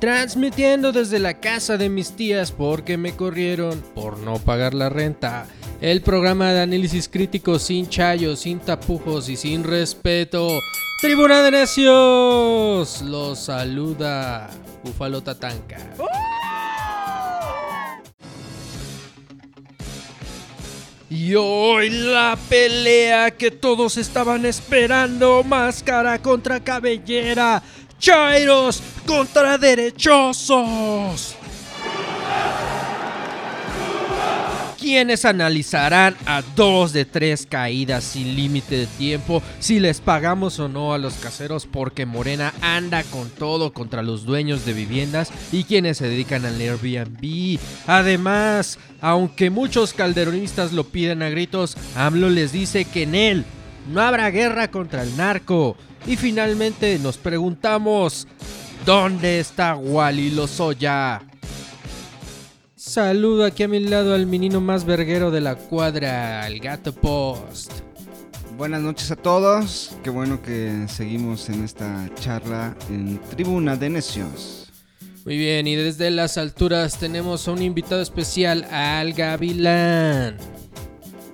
transmitiendo desde la casa de mis tías porque me corrieron por no pagar la renta. El programa de análisis crítico sin chayos, sin tapujos y sin respeto. Tribuna de Necios los saluda Búfalo Tatanka. Y hoy la pelea que todos estaban esperando, máscara contra cabellera, Chairos contra derechosos. quienes analizarán a dos de tres caídas sin límite de tiempo si les pagamos o no a los caseros porque Morena anda con todo contra los dueños de viviendas y quienes se dedican al Airbnb. Además, aunque muchos calderonistas lo piden a gritos, AMLO les dice que en él no habrá guerra contra el narco. Y finalmente nos preguntamos, ¿dónde está Wally Lozoya? Saludo aquí a mi lado al menino más verguero de la cuadra, el gato post. Buenas noches a todos, qué bueno que seguimos en esta charla en Tribuna de Necios. Muy bien, y desde las alturas tenemos a un invitado especial, al Gavilán.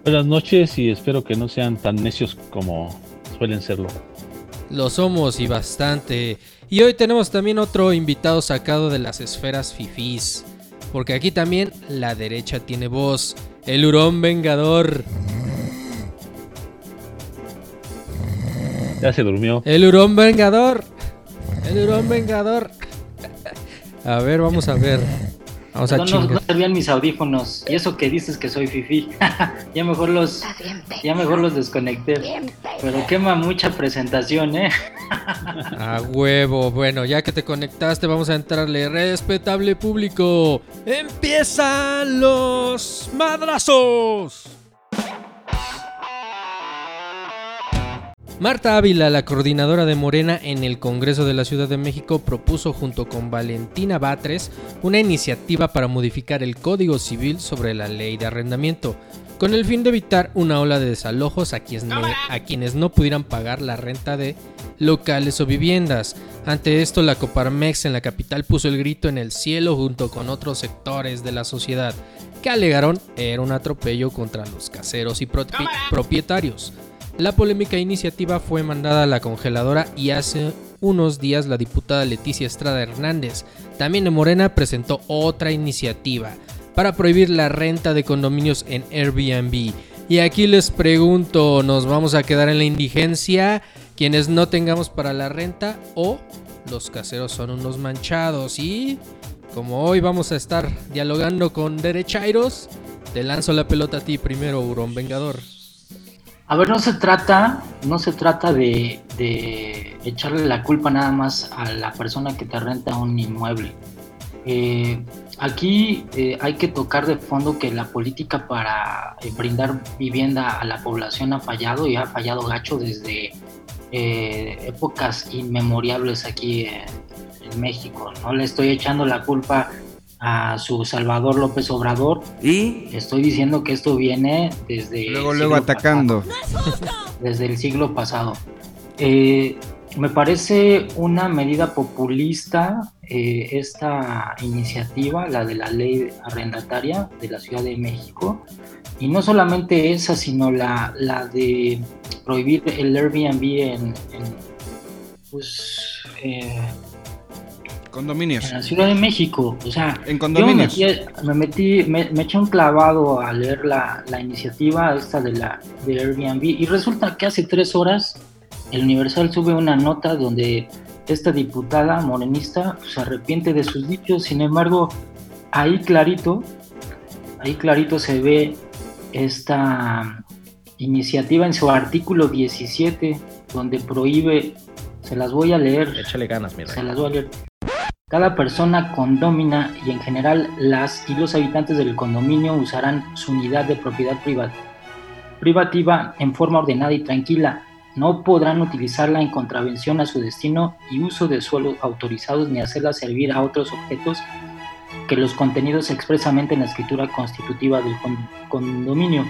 Buenas noches y espero que no sean tan necios como suelen serlo. Lo somos y bastante. Y hoy tenemos también otro invitado sacado de las esferas fifís porque aquí también la derecha tiene voz. El hurón vengador. Ya se durmió. El hurón vengador. El hurón vengador. A ver, vamos a ver. No, no servían mis audífonos. Y eso que dices que soy fifi. ya mejor los ya mejor los desconecté. Pero quema mucha presentación, ¿eh? a huevo. Bueno, ya que te conectaste, vamos a entrarle. Respetable público. Empiezan los madrazos. Marta Ávila, la coordinadora de Morena en el Congreso de la Ciudad de México, propuso junto con Valentina Batres una iniciativa para modificar el Código Civil sobre la ley de arrendamiento, con el fin de evitar una ola de desalojos a quienes, no, a quienes no pudieran pagar la renta de locales o viviendas. Ante esto, la Coparmex en la capital puso el grito en el cielo junto con otros sectores de la sociedad que alegaron era un atropello contra los caseros y propietarios. La polémica iniciativa fue mandada a la congeladora y hace unos días la diputada Leticia Estrada Hernández, también de Morena, presentó otra iniciativa para prohibir la renta de condominios en Airbnb. Y aquí les pregunto, ¿nos vamos a quedar en la indigencia quienes no tengamos para la renta o los caseros son unos manchados? Y como hoy vamos a estar dialogando con derechairos, te lanzo la pelota a ti primero, Hurón Vengador. A ver, no se trata, no se trata de, echarle la culpa nada más a la persona que te renta un inmueble. Eh, aquí eh, hay que tocar de fondo que la política para eh, brindar vivienda a la población ha fallado y ha fallado gacho desde épocas inmemorables aquí en México. No le estoy echando la culpa a su Salvador López Obrador. Y estoy diciendo que esto viene desde... Luego, luego atacando. desde el siglo pasado. Eh, me parece una medida populista eh, esta iniciativa, la de la ley arrendataria de la Ciudad de México. Y no solamente esa, sino la, la de prohibir el Airbnb en, pues, eh, Condominios. En la Ciudad de México, o sea, en condominios. me metí, me, eché un clavado a leer la, iniciativa esta de la de Airbnb y resulta que hace tres horas el Universal sube una nota donde esta diputada morenista se arrepiente de sus dichos, sin embargo, ahí clarito, ahí clarito se ve esta iniciativa en su artículo 17, donde prohíbe, se las voy a leer. Échale ganas, mira. Se las voy a leer. Cada persona condómina y en general las y los habitantes del condominio usarán su unidad de propiedad privada, privativa en forma ordenada y tranquila. No podrán utilizarla en contravención a su destino y uso de suelos autorizados ni hacerla servir a otros objetos que los contenidos expresamente en la escritura constitutiva del condominio.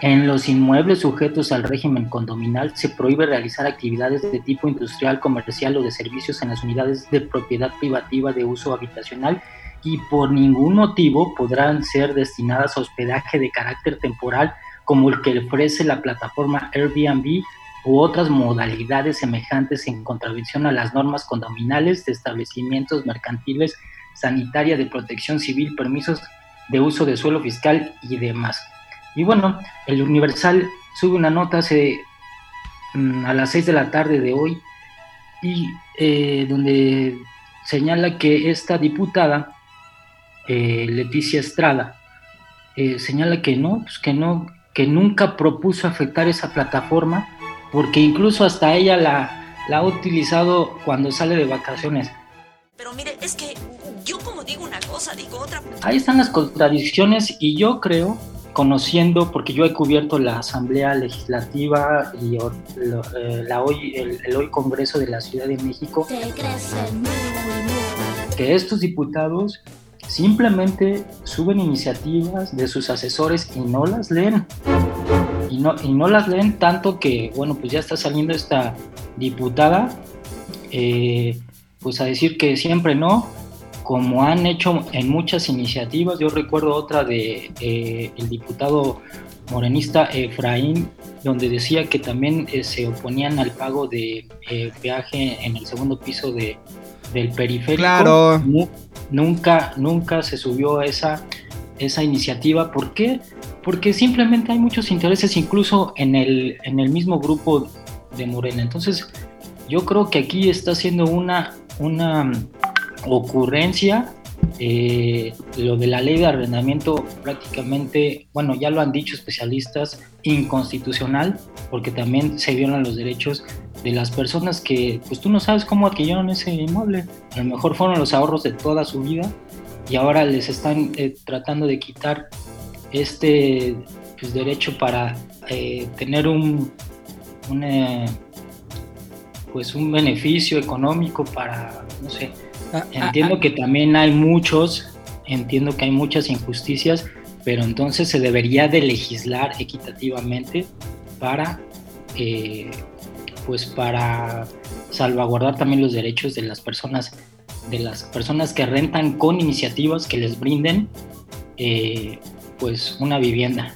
En los inmuebles sujetos al régimen condominal se prohíbe realizar actividades de tipo industrial, comercial o de servicios en las unidades de propiedad privativa de uso habitacional y por ningún motivo podrán ser destinadas a hospedaje de carácter temporal como el que ofrece la plataforma Airbnb u otras modalidades semejantes en contravención a las normas condominales de establecimientos mercantiles, sanitaria de protección civil, permisos de uso de suelo fiscal y demás. Y bueno, el Universal sube una nota hace, mm, a las 6 de la tarde de hoy y eh, donde señala que esta diputada, eh, Leticia Estrada, eh, señala que no, pues que no, que nunca propuso afectar esa plataforma porque incluso hasta ella la, la ha utilizado cuando sale de vacaciones. Pero mire, es que yo como digo una cosa, digo otra. Ahí están las contradicciones y yo creo, conociendo, porque yo he cubierto la Asamblea Legislativa y eh, la hoy, el, hoy Congreso de la Ciudad de México, que estos diputados simplemente suben iniciativas de sus asesores y no las leen. Y no, y no las leen tanto que, bueno, pues ya está saliendo esta diputada, eh, pues a decir que siempre no, como han hecho en muchas iniciativas. Yo recuerdo otra de eh, el diputado morenista Efraín, donde decía que también eh, se oponían al pago de peaje en el segundo piso de, del periférico. Claro. nunca, nunca se subió a esa, esa iniciativa. ¿Por qué? porque simplemente hay muchos intereses incluso en el, en el mismo grupo de Morena. Entonces, yo creo que aquí está siendo una, una ocurrencia. Eh, lo de la ley de arrendamiento prácticamente, bueno, ya lo han dicho especialistas, inconstitucional, porque también se violan los derechos de las personas que, pues tú no sabes cómo adquirieron ese inmueble. A lo mejor fueron los ahorros de toda su vida y ahora les están eh, tratando de quitar este pues, derecho para eh, tener un, eh, pues un beneficio económico para, no sé, ah, ah, entiendo ah. que también hay muchos, entiendo que hay muchas injusticias, pero entonces se debería de legislar equitativamente para, eh, pues para salvaguardar también los derechos de las personas, de las personas que rentan con iniciativas que les brinden pues una vivienda.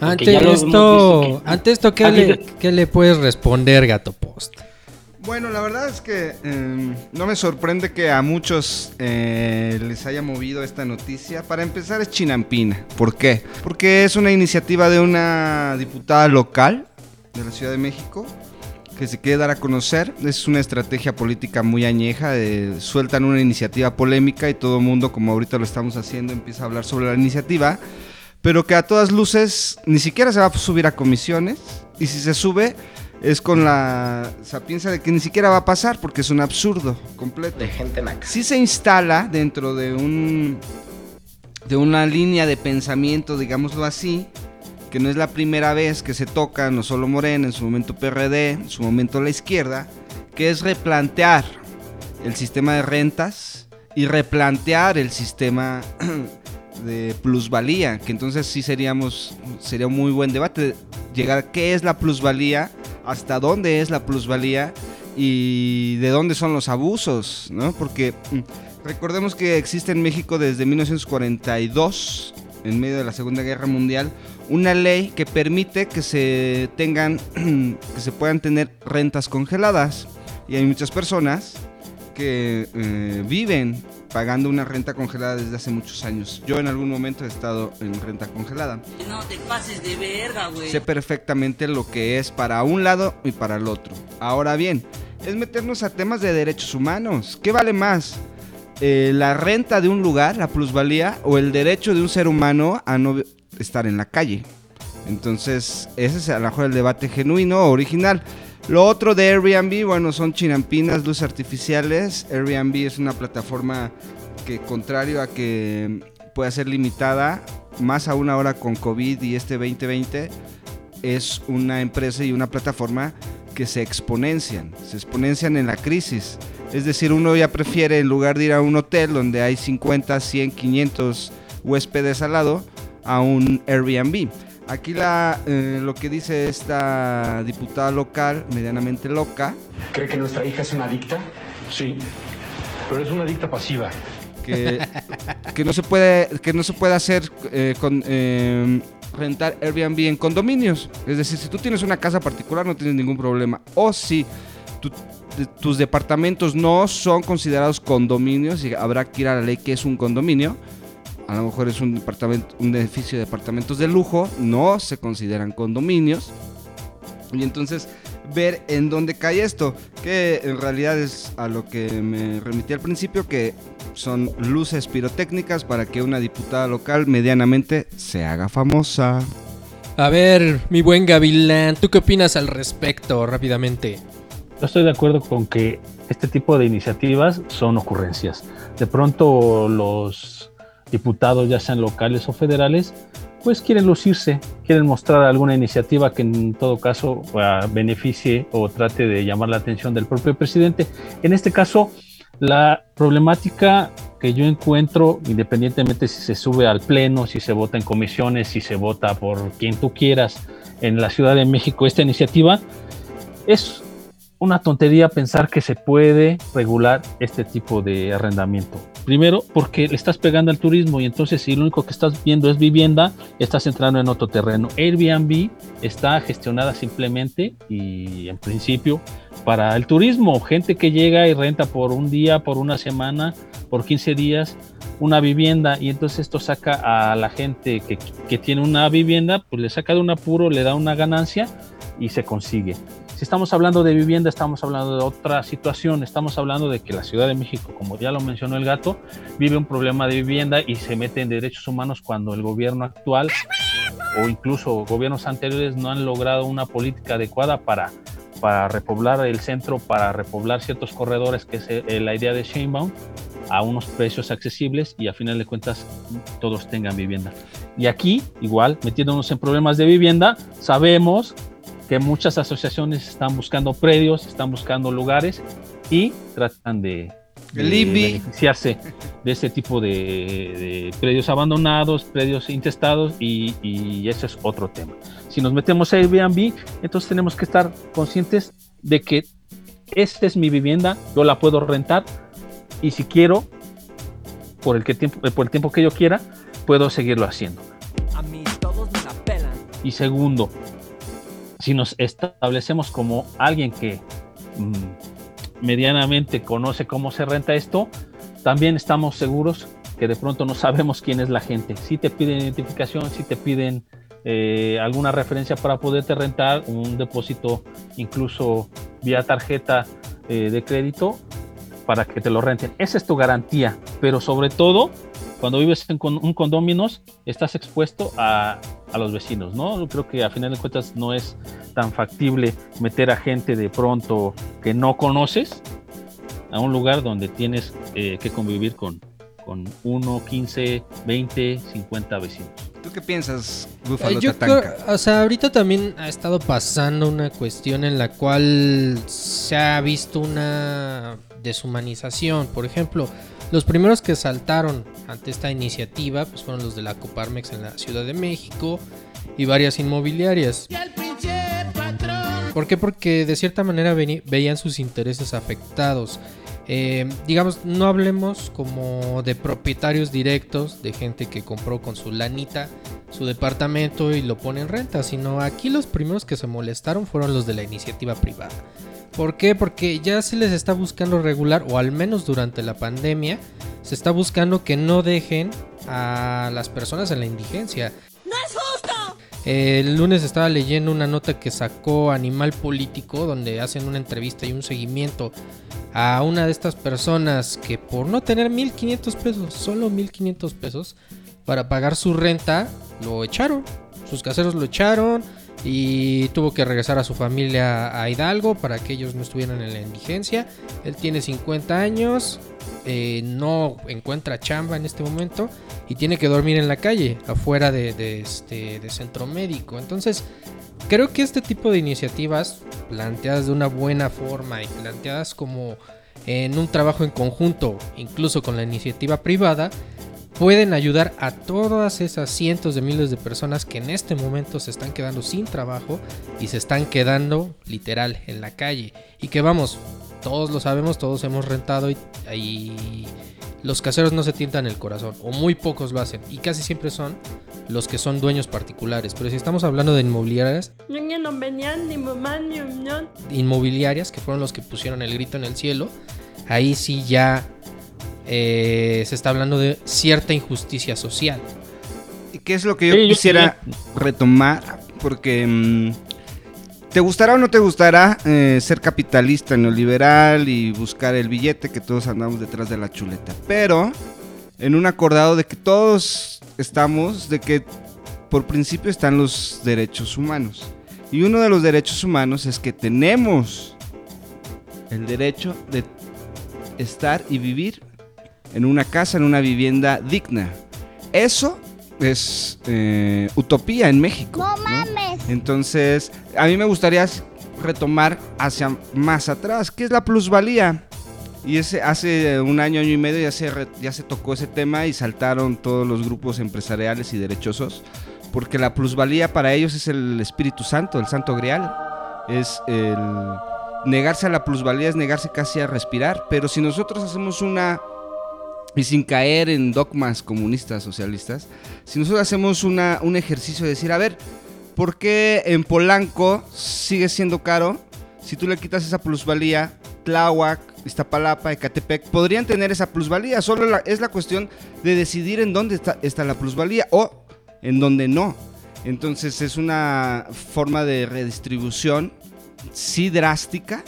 Ante esto, ante esto ¿qué, le, le, puedes responder, Gato Post? Bueno, la verdad es que em, no me sorprende que a muchos eh, les haya movido esta noticia. Para empezar es Chinampina. ¿Por qué? Porque es una iniciativa de una diputada local de la Ciudad de México que se quiere dar a conocer. Es una estrategia política muy añeja. sueltan una iniciativa polémica y todo el mundo, como ahorita lo estamos haciendo, empieza a hablar sobre la iniciativa pero que a todas luces ni siquiera se va a subir a comisiones y si se sube es con la sapiencia de que ni siquiera va a pasar porque es un absurdo completo. De gente naca. Si se instala dentro de un de una línea de pensamiento, digámoslo así, que no es la primera vez que se toca no solo Morena, en su momento PRD, en su momento la izquierda, que es replantear el sistema de rentas y replantear el sistema de plusvalía, que entonces sí seríamos, sería un muy buen debate, llegar a qué es la plusvalía, hasta dónde es la plusvalía y de dónde son los abusos, ¿no? Porque mm, recordemos que existe en México desde 1942, en medio de la Segunda Guerra Mundial, una ley que permite que se tengan, que se puedan tener rentas congeladas. Y hay muchas personas que eh, viven pagando una renta congelada desde hace muchos años. Yo en algún momento he estado en renta congelada. No te pases de verga, güey. Sé perfectamente lo que es para un lado y para el otro. Ahora bien, es meternos a temas de derechos humanos. ¿Qué vale más? Eh, ¿La renta de un lugar, la plusvalía, o el derecho de un ser humano a no estar en la calle? Entonces, ese es a lo mejor el debate genuino, original. Lo otro de Airbnb, bueno, son chinampinas, luces artificiales. Airbnb es una plataforma que, contrario a que pueda ser limitada, más aún ahora con COVID y este 2020, es una empresa y una plataforma que se exponencian, se exponencian en la crisis. Es decir, uno ya prefiere, en lugar de ir a un hotel donde hay 50, 100, 500 huéspedes al lado, a un Airbnb. Aquí la, eh, lo que dice esta diputada local, medianamente loca, ¿Cree que nuestra hija es una adicta? Sí, pero es una adicta pasiva. que, que no se puede que no se puede hacer eh, con eh, rentar Airbnb en condominios. Es decir, si tú tienes una casa particular no tienes ningún problema. O si tu- tus departamentos no son considerados condominios y habrá que ir a la ley que es un condominio. A lo mejor es un departamento, un edificio de departamentos de lujo, no se consideran condominios. Y entonces ver en dónde cae esto, que en realidad es a lo que me remití al principio, que son luces pirotécnicas para que una diputada local medianamente se haga famosa. A ver, mi buen Gavilán, ¿tú qué opinas al respecto rápidamente? Yo estoy de acuerdo con que este tipo de iniciativas son ocurrencias. De pronto los diputados, ya sean locales o federales, pues quieren lucirse, quieren mostrar alguna iniciativa que en todo caso ah, beneficie o trate de llamar la atención del propio presidente. En este caso, la problemática que yo encuentro, independientemente si se sube al pleno, si se vota en comisiones, si se vota por quien tú quieras en la Ciudad de México, esta iniciativa, es una tontería pensar que se puede regular este tipo de arrendamiento. Primero, porque le estás pegando al turismo y entonces si lo único que estás viendo es vivienda, estás entrando en otro terreno. Airbnb está gestionada simplemente y en principio para el turismo, gente que llega y renta por un día, por una semana, por 15 días una vivienda y entonces esto saca a la gente que, que tiene una vivienda, pues le saca de un apuro, le da una ganancia y se consigue. Si estamos hablando de vivienda, estamos hablando de otra situación. Estamos hablando de que la Ciudad de México, como ya lo mencionó el gato, vive un problema de vivienda y se mete en derechos humanos cuando el gobierno actual o incluso gobiernos anteriores no han logrado una política adecuada para, para repoblar el centro, para repoblar ciertos corredores, que es la idea de Sheinbaum, a unos precios accesibles y a final de cuentas todos tengan vivienda. Y aquí, igual, metiéndonos en problemas de vivienda, sabemos que muchas asociaciones están buscando predios, están buscando lugares y tratan de, de beneficiarse de este tipo de, de predios abandonados, predios intestados y, y ese es otro tema. Si nos metemos a Airbnb, entonces tenemos que estar conscientes de que esta es mi vivienda, yo la puedo rentar y si quiero, por el, que tiempo, por el tiempo que yo quiera, puedo seguirlo haciendo. A mí todos me la pelan. Y segundo, si nos establecemos como alguien que mm, medianamente conoce cómo se renta esto, también estamos seguros que de pronto no sabemos quién es la gente. Si te piden identificación, si te piden eh, alguna referencia para poderte rentar, un depósito incluso vía tarjeta eh, de crédito para que te lo renten. Esa es tu garantía, pero sobre todo cuando vives en con- un condominios estás expuesto a, a los vecinos, ¿no? Yo creo que a final de cuentas no es tan factible meter a gente de pronto que no conoces a un lugar donde tienes eh, que convivir con, con 1, 15, 20, 50 vecinos. ¿Tú qué piensas, Eh, Búfalo yo Tatanka? creo, o sea, ahorita también ha estado pasando una cuestión en la cual se ha visto una deshumanización. Por ejemplo, los primeros que saltaron ante esta iniciativa pues fueron los de la Coparmex en la Ciudad de México y varias inmobiliarias. ¿Por qué? Porque de cierta manera veían sus intereses afectados. Eh, digamos, no hablemos como de propietarios directos, de gente que compró con su lanita su departamento y lo pone en renta, sino aquí los primeros que se molestaron fueron los de la iniciativa privada. ¿Por qué? Porque ya se les está buscando regular, o al menos durante la pandemia, se está buscando que no dejen a las personas en la indigencia. ¡No es! El lunes estaba leyendo una nota que sacó Animal Político, donde hacen una entrevista y un seguimiento a una de estas personas que por no tener 1500 pesos, solo 1500 pesos, para pagar su renta, lo echaron. Sus caseros lo echaron y tuvo que regresar a su familia a Hidalgo para que ellos no estuvieran en la indigencia. Él tiene 50 años, eh, no encuentra chamba en este momento y tiene que dormir en la calle, afuera de, este, de centro médico. Entonces, creo que este tipo de iniciativas, planteadas de una buena forma y planteadas como en un trabajo en conjunto, incluso con la iniciativa privada, pueden ayudar a todas esas cientos de miles de personas que en este momento se están quedando sin trabajo y se están quedando literal en la calle. Y que vamos, todos lo sabemos, todos hemos rentado y, y los caseros no se tientan el corazón, o muy pocos lo hacen, y casi siempre son los que son dueños particulares. Pero si estamos hablando de inmobiliarias, inmobiliarias, que fueron los que pusieron el grito en el cielo, ahí sí ya eh, se está hablando de cierta injusticia social. ¿Y qué es lo que yo quisiera retomar? Porque mm, te gustará o no te gustará eh, ser capitalista neoliberal y buscar el billete que todos andamos detrás de la chuleta. Pero en un acordado de que todos estamos, de que por principio están los derechos humanos. Y uno de los derechos humanos es que tenemos el derecho de estar y vivir en una casa, en una vivienda digna. Eso es eh, utopía en México. No mames. Entonces, a mí me gustaría retomar hacia más atrás, ¿qué es la plusvalía? Y ese, hace un año, año y medio ya se, ya se tocó ese tema y saltaron todos los grupos empresariales y derechosos, porque la plusvalía para ellos es el Espíritu Santo, el Santo Grial. Es el negarse a la plusvalía, es negarse casi a respirar, pero si nosotros hacemos una y sin caer en dogmas comunistas, socialistas, si nosotros hacemos una, un ejercicio de decir, a ver, ¿por qué en Polanco sigue siendo caro? Si tú le quitas esa plusvalía, Tláhuac, Iztapalapa, Ecatepec, podrían tener esa plusvalía. Solo es la cuestión de decidir en dónde está, está la plusvalía o en dónde no. Entonces es una forma de redistribución, sí drástica,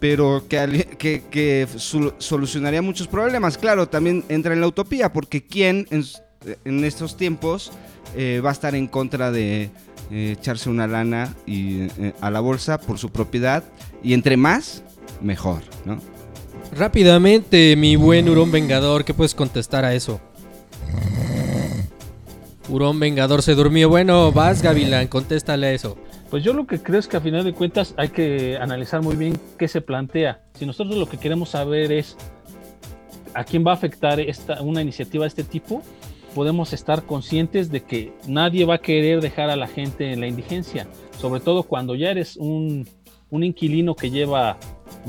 pero que, solucionaría muchos problemas. Claro, también entra en la utopía, porque ¿quién en, estos tiempos eh, va a estar en contra de eh, echarse una lana y, eh, a la bolsa por su propiedad? Y entre más, mejor, ¿no? Rápidamente, mi buen Hurón Vengador, ¿qué puedes contestar a eso? Hurón Vengador se durmió. Bueno, vas, Gavilán, contéstale a eso. Pues yo lo que creo es que a final de cuentas hay que analizar muy bien qué se plantea. Si nosotros lo que queremos saber es a quién va a afectar esta, una iniciativa de este tipo, podemos estar conscientes de que nadie va a querer dejar a la gente en la indigencia, sobre todo cuando ya eres un, un inquilino que lleva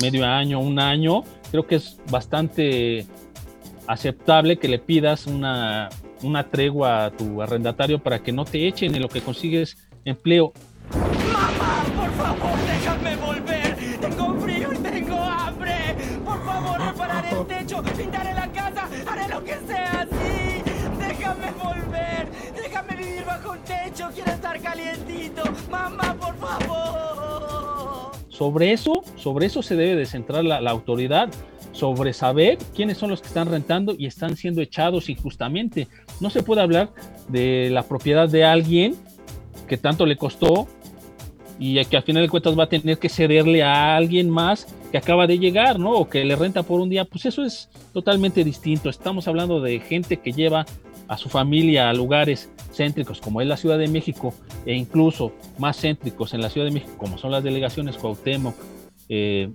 medio año, un año, creo que es bastante aceptable que le pidas una, una tregua a tu arrendatario para que no te echen en lo que consigues empleo ¡Mamá, por favor, déjame volver! Tengo frío y tengo hambre. Por favor, repararé el techo, pintaré la casa, haré lo que sea así. Déjame volver, déjame vivir bajo un techo, quiero estar calientito. Mamá, por favor. Sobre eso, sobre eso se debe de centrar la, la autoridad sobre saber quiénes son los que están rentando y están siendo echados injustamente. No se puede hablar de la propiedad de alguien que tanto le costó y que al final de cuentas va a tener que cederle a alguien más que acaba de llegar, ¿no? O que le renta por un día, pues eso es totalmente distinto. Estamos hablando de gente que lleva a su familia a lugares céntricos como es la Ciudad de México e incluso más céntricos en la Ciudad de México como son las delegaciones Cuauhtémoc, eh,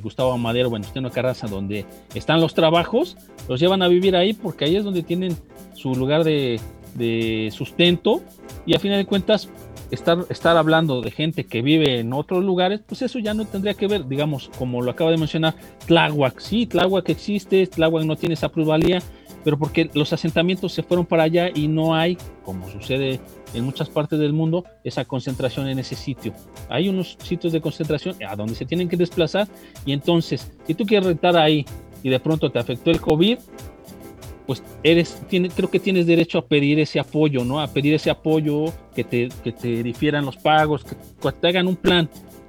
Gustavo Amadero, Venustiano Carranza, donde están los trabajos, los llevan a vivir ahí porque ahí es donde tienen su lugar de, de sustento y a final de cuentas estar, estar hablando de gente que vive en otros lugares, pues eso ya no tendría que ver, digamos, como lo acaba de mencionar, Tláhuac, sí, Tláhuac existe, Tláhuac no tiene esa plusvalía, pero porque los asentamientos se fueron para allá y no hay, como sucede en muchas partes del mundo, esa concentración en ese sitio. Hay unos sitios de concentración a donde se tienen que desplazar y entonces, si tú quieres rentar ahí y de pronto te afectó el COVID, pues eres, tiene, creo que tienes derecho a pedir ese apoyo, ¿no? A pedir ese apoyo, que te, que te difieran los pagos, que, te hagan un plan.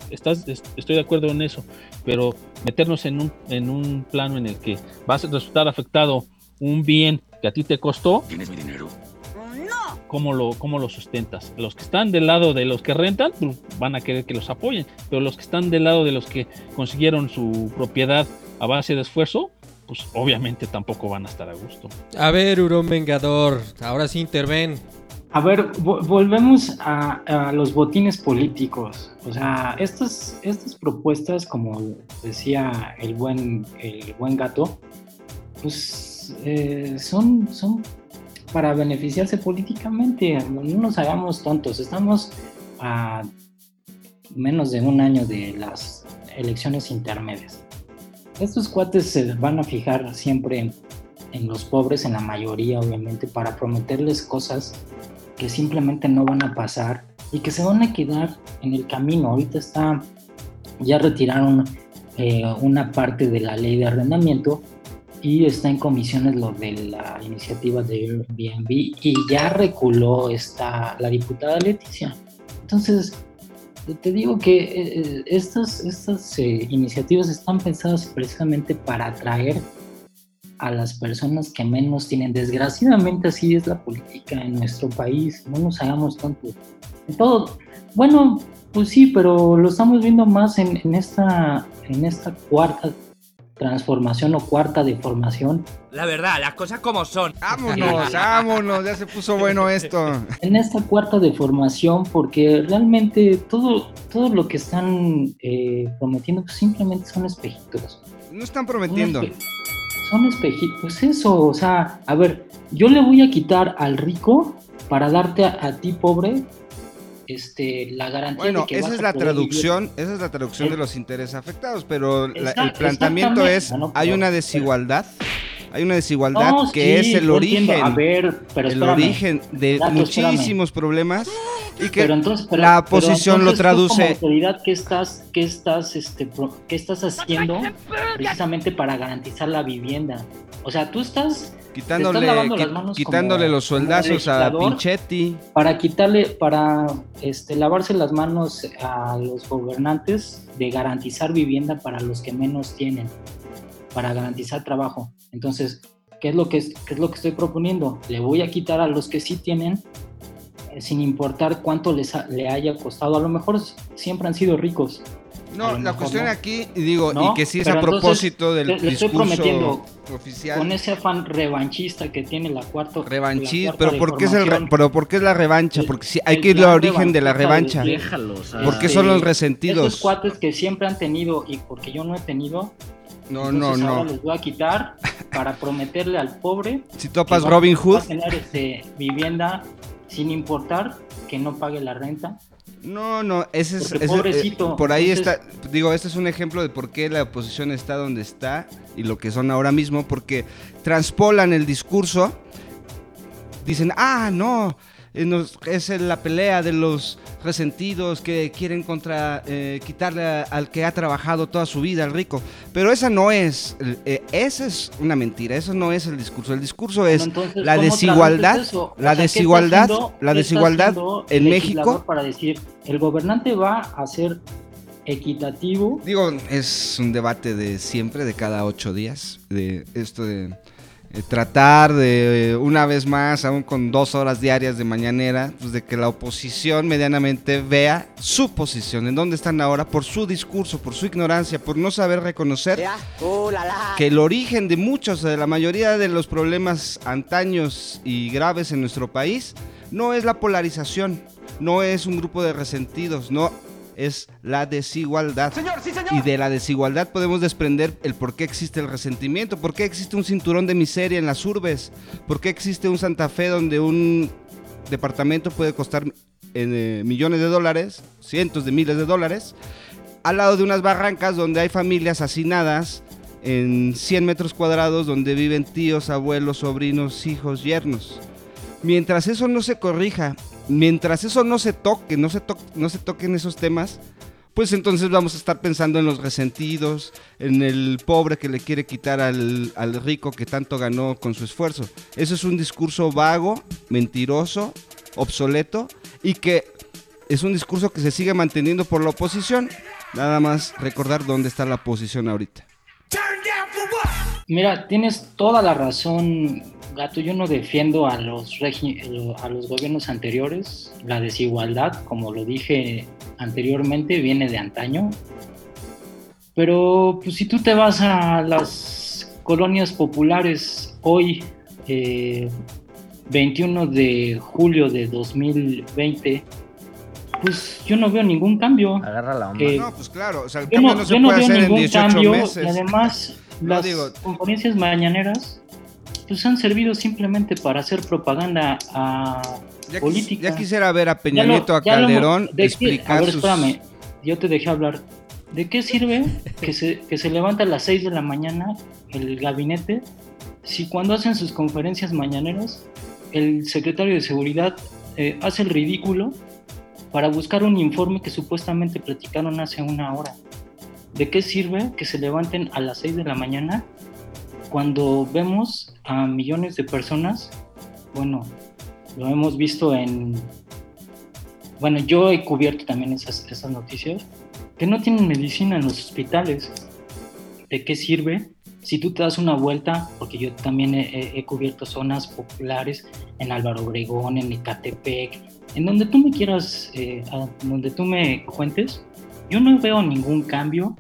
Estás, estoy de acuerdo en eso, pero meternos en un, en un plano en el que vas a resultar afectado un bien que a ti te costó. ¿Tienes mi dinero? No. ¿Cómo lo, cómo lo sustentas? Los que están del lado de los que rentan pues, van a querer que los apoyen, pero los que están del lado de los que consiguieron su propiedad a base de esfuerzo, pues obviamente tampoco van a estar a gusto. A ver, Hurón Vengador, ahora sí interven. A ver, volvemos a, los botines políticos. O sea, estas, estas propuestas, como decía el buen, el buen gato, pues eh, son, son para beneficiarse políticamente. No nos hagamos tontos. Estamos a menos de un año de las elecciones intermedias. Estos cuates se van a fijar siempre en, en los pobres, en la mayoría obviamente, para prometerles cosas que simplemente no van a pasar y que se van a quedar en el camino. Ahorita está, ya retiraron eh, una parte de la ley de arrendamiento y está en comisiones lo de la iniciativa de Airbnb y ya reculó esta, la diputada Leticia. Entonces, te digo que eh, estas, estas eh, iniciativas están pensadas precisamente para atraer a las personas que menos tienen. Desgraciadamente así es la política en nuestro país. No nos hagamos tanto. En todo, bueno, pues sí, pero lo estamos viendo más en esta, en esta cuarta transformación o cuarta deformación. La verdad, las cosas como son. Vámonos, vámonos, ya se puso bueno esto. En esta cuarta deformación, porque realmente todo, todo lo que están eh, prometiendo pues simplemente son espejitos. No están prometiendo. Son espe- Son espejitos, pues eso, o sea, a ver, yo le voy a quitar al rico para darte a, a ti pobre este, la garantía Bueno, de que esa vas es a la poder traducción, esa es la traducción Eh. de los intereses afectados, pero la- el planteamiento es, hay una desigualdad, hay una desigualdad No, que sí, es el origen, A ver, pero el origen de muchísimos problemas y que Pero entonces, pero- la oposición lo entonces tú como traduce autoridad, ¿qué estás, qué estás, este, pro- qué estás haciendo precisamente para garantizar la vivienda? O sea, tú estás quitándole, qui- las manos quitándole como- los sueldazos a. Pinchetti. para quitarle, para este, lavarse las manos a los gobernantes de garantizar vivienda para los que menos tienen, para garantizar trabajo. Entonces, ¿qué es lo que, es- qué es lo que estoy proponiendo? Le voy a quitar a los que sí tienen, eh, sin importar cuánto les ha- le haya costado. A lo mejor siempre han sido ricos. No, la mejor cuestión no. aquí, digo, No, y que sí es pero a entonces, propósito del le- le estoy discurso prometiendo, oficial. Con ese afán revanchista que tiene la cuarta. Revanchista, la pero ¿por qué es el re- pero por qué es la revancha? Porque sí, hay el que ir al origen de la revancha. de- Déjalos. ¿Por qué Este, son los Esos resentidos? cuates que siempre han tenido y porque yo no he tenido, No, no, entonces no. ahora les voy a quitar para prometerle al pobre Si topas va- Robin va Hood, a tener este, vivienda sin importar que no pague la renta. no, no, ese es, ese- eh, pobrecito, por ahí entonces- está, digo, este es un ejemplo de por qué la oposición está donde está y lo que son ahora mismo, porque transpolan el discurso, dicen, ah, no, eh, nos- es la pelea de los resentidos que quieren contra eh, quitarle a- al que ha trabajado toda su vida, al rico. Pero esa no es, eh, esa es una mentira, eso no es el discurso. El discurso es Bueno, entonces, la ¿cómo desigualdad, la sea, ¿qué está desigualdad, haciendo- la desigualdad en el México. Para decir, el gobernante va a ser equitativo. Digo, es un debate de siempre, de cada ocho días, de esto de eh, tratar de, eh, una vez más, aún con dos horas diarias de mañanera, pues de que la oposición medianamente vea su posición, en dónde están ahora, por su discurso, por su ignorancia, por no saber reconocer que el origen de muchos, de la mayoría de los problemas antaños y graves en nuestro país, no es la polarización, no es un grupo de resentidos, no es la desigualdad. Y de la desigualdad podemos desprender el por qué existe el resentimiento, por qué existe un cinturón de miseria en las urbes, por qué existe un Santa Fe donde un departamento puede costar eh, millones de dólares, cientos de miles de dólares, al lado de unas barrancas donde hay familias hacinadas en 100 metros cuadrados donde viven tíos, abuelos, sobrinos, hijos, yernos. Mientras eso no se corrija, mientras eso no se toque, no se, to no se toquen esos temas, pues entonces vamos a estar pensando en los resentidos, en el pobre que le quiere quitar al rico que tanto ganó con su esfuerzo. Eso es un discurso vago, mentiroso, obsoleto y que es un discurso que se sigue manteniendo por la oposición. Nada más recordar dónde está la oposición ahorita. Mira, tienes toda la razón, Gato. Yo no defiendo a los, a los gobiernos anteriores. La desigualdad, como lo dije anteriormente, viene de antaño. Pero pues, si tú te vas a las colonias populares hoy, eh, 21 de julio de 2020, pues yo no veo ningún cambio. Agarra la onda. Eh, No, pues claro, o sea, el yo cambio no, no, se yo no puede veo hacer en ningún 18 cambio meses. y además No, las digo- conferencias mañaneras pues han servido simplemente para hacer propaganda a Ya, quis- política. ya quisiera ver a Peña Nieto, a ya lo Calderón ¿de qué- explicar A ver, sus... espérame, yo te dejé hablar. ¿De qué sirve que se, que se levanta a las 6 de la mañana el gabinete si cuando hacen sus conferencias mañaneras el secretario de Seguridad eh, hace el ridículo para buscar un informe que supuestamente platicaron hace una hora? ¿De qué sirve que se levanten a las 6 de la mañana cuando vemos a millones de personas? Bueno, lo hemos visto en... Bueno, yo he cubierto también esas, esas noticias, que no tienen medicina en los hospitales. ¿De qué sirve? Si tú te das una vuelta, porque yo también he, he- cubierto zonas populares en Álvaro Obregón, en Ecatepec, en donde tú me quieras, eh, a- donde tú me cuentes, yo no veo ningún cambio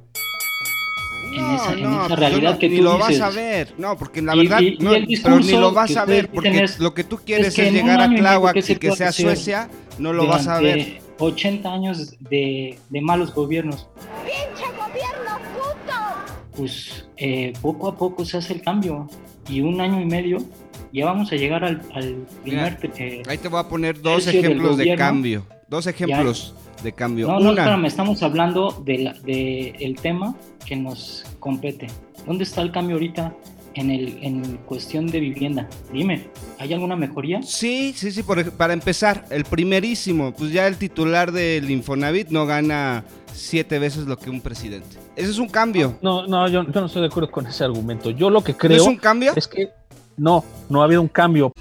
en No, esa, en no, esa pues realidad no, que ni tú lo dices. vas a ver. No, porque la Y- verdad, y- y no, el pero ni lo vas que a ver, porque es- lo que tú quieres que es, en un llegar a y Tláhuac ¿qué y se que sea? Suecia, no lo vas a ver. Durante 80 años de, de malos gobiernos. ¡Pinche gobierno puto! Pues eh, poco a poco se hace el cambio. Y un año y medio ya vamos a llegar al, al primer... eh, Ahí te voy a poner dos ejemplos de cambio. Dos ejemplos de cambio. No, no, Una, espérame, estamos hablando del de de el tema que nos compete. ¿Dónde está el cambio ahorita en, el, en cuestión de vivienda? Dime, ¿hay alguna mejoría? Sí, sí, sí, por para empezar, el primerísimo, pues ya el titular del Infonavit no gana siete veces lo que un presidente. Ese es un cambio. No, no, yo, yo no estoy de acuerdo con ese argumento. Yo lo que ¿No creo es un cambio? es que no, no ha habido un cambio.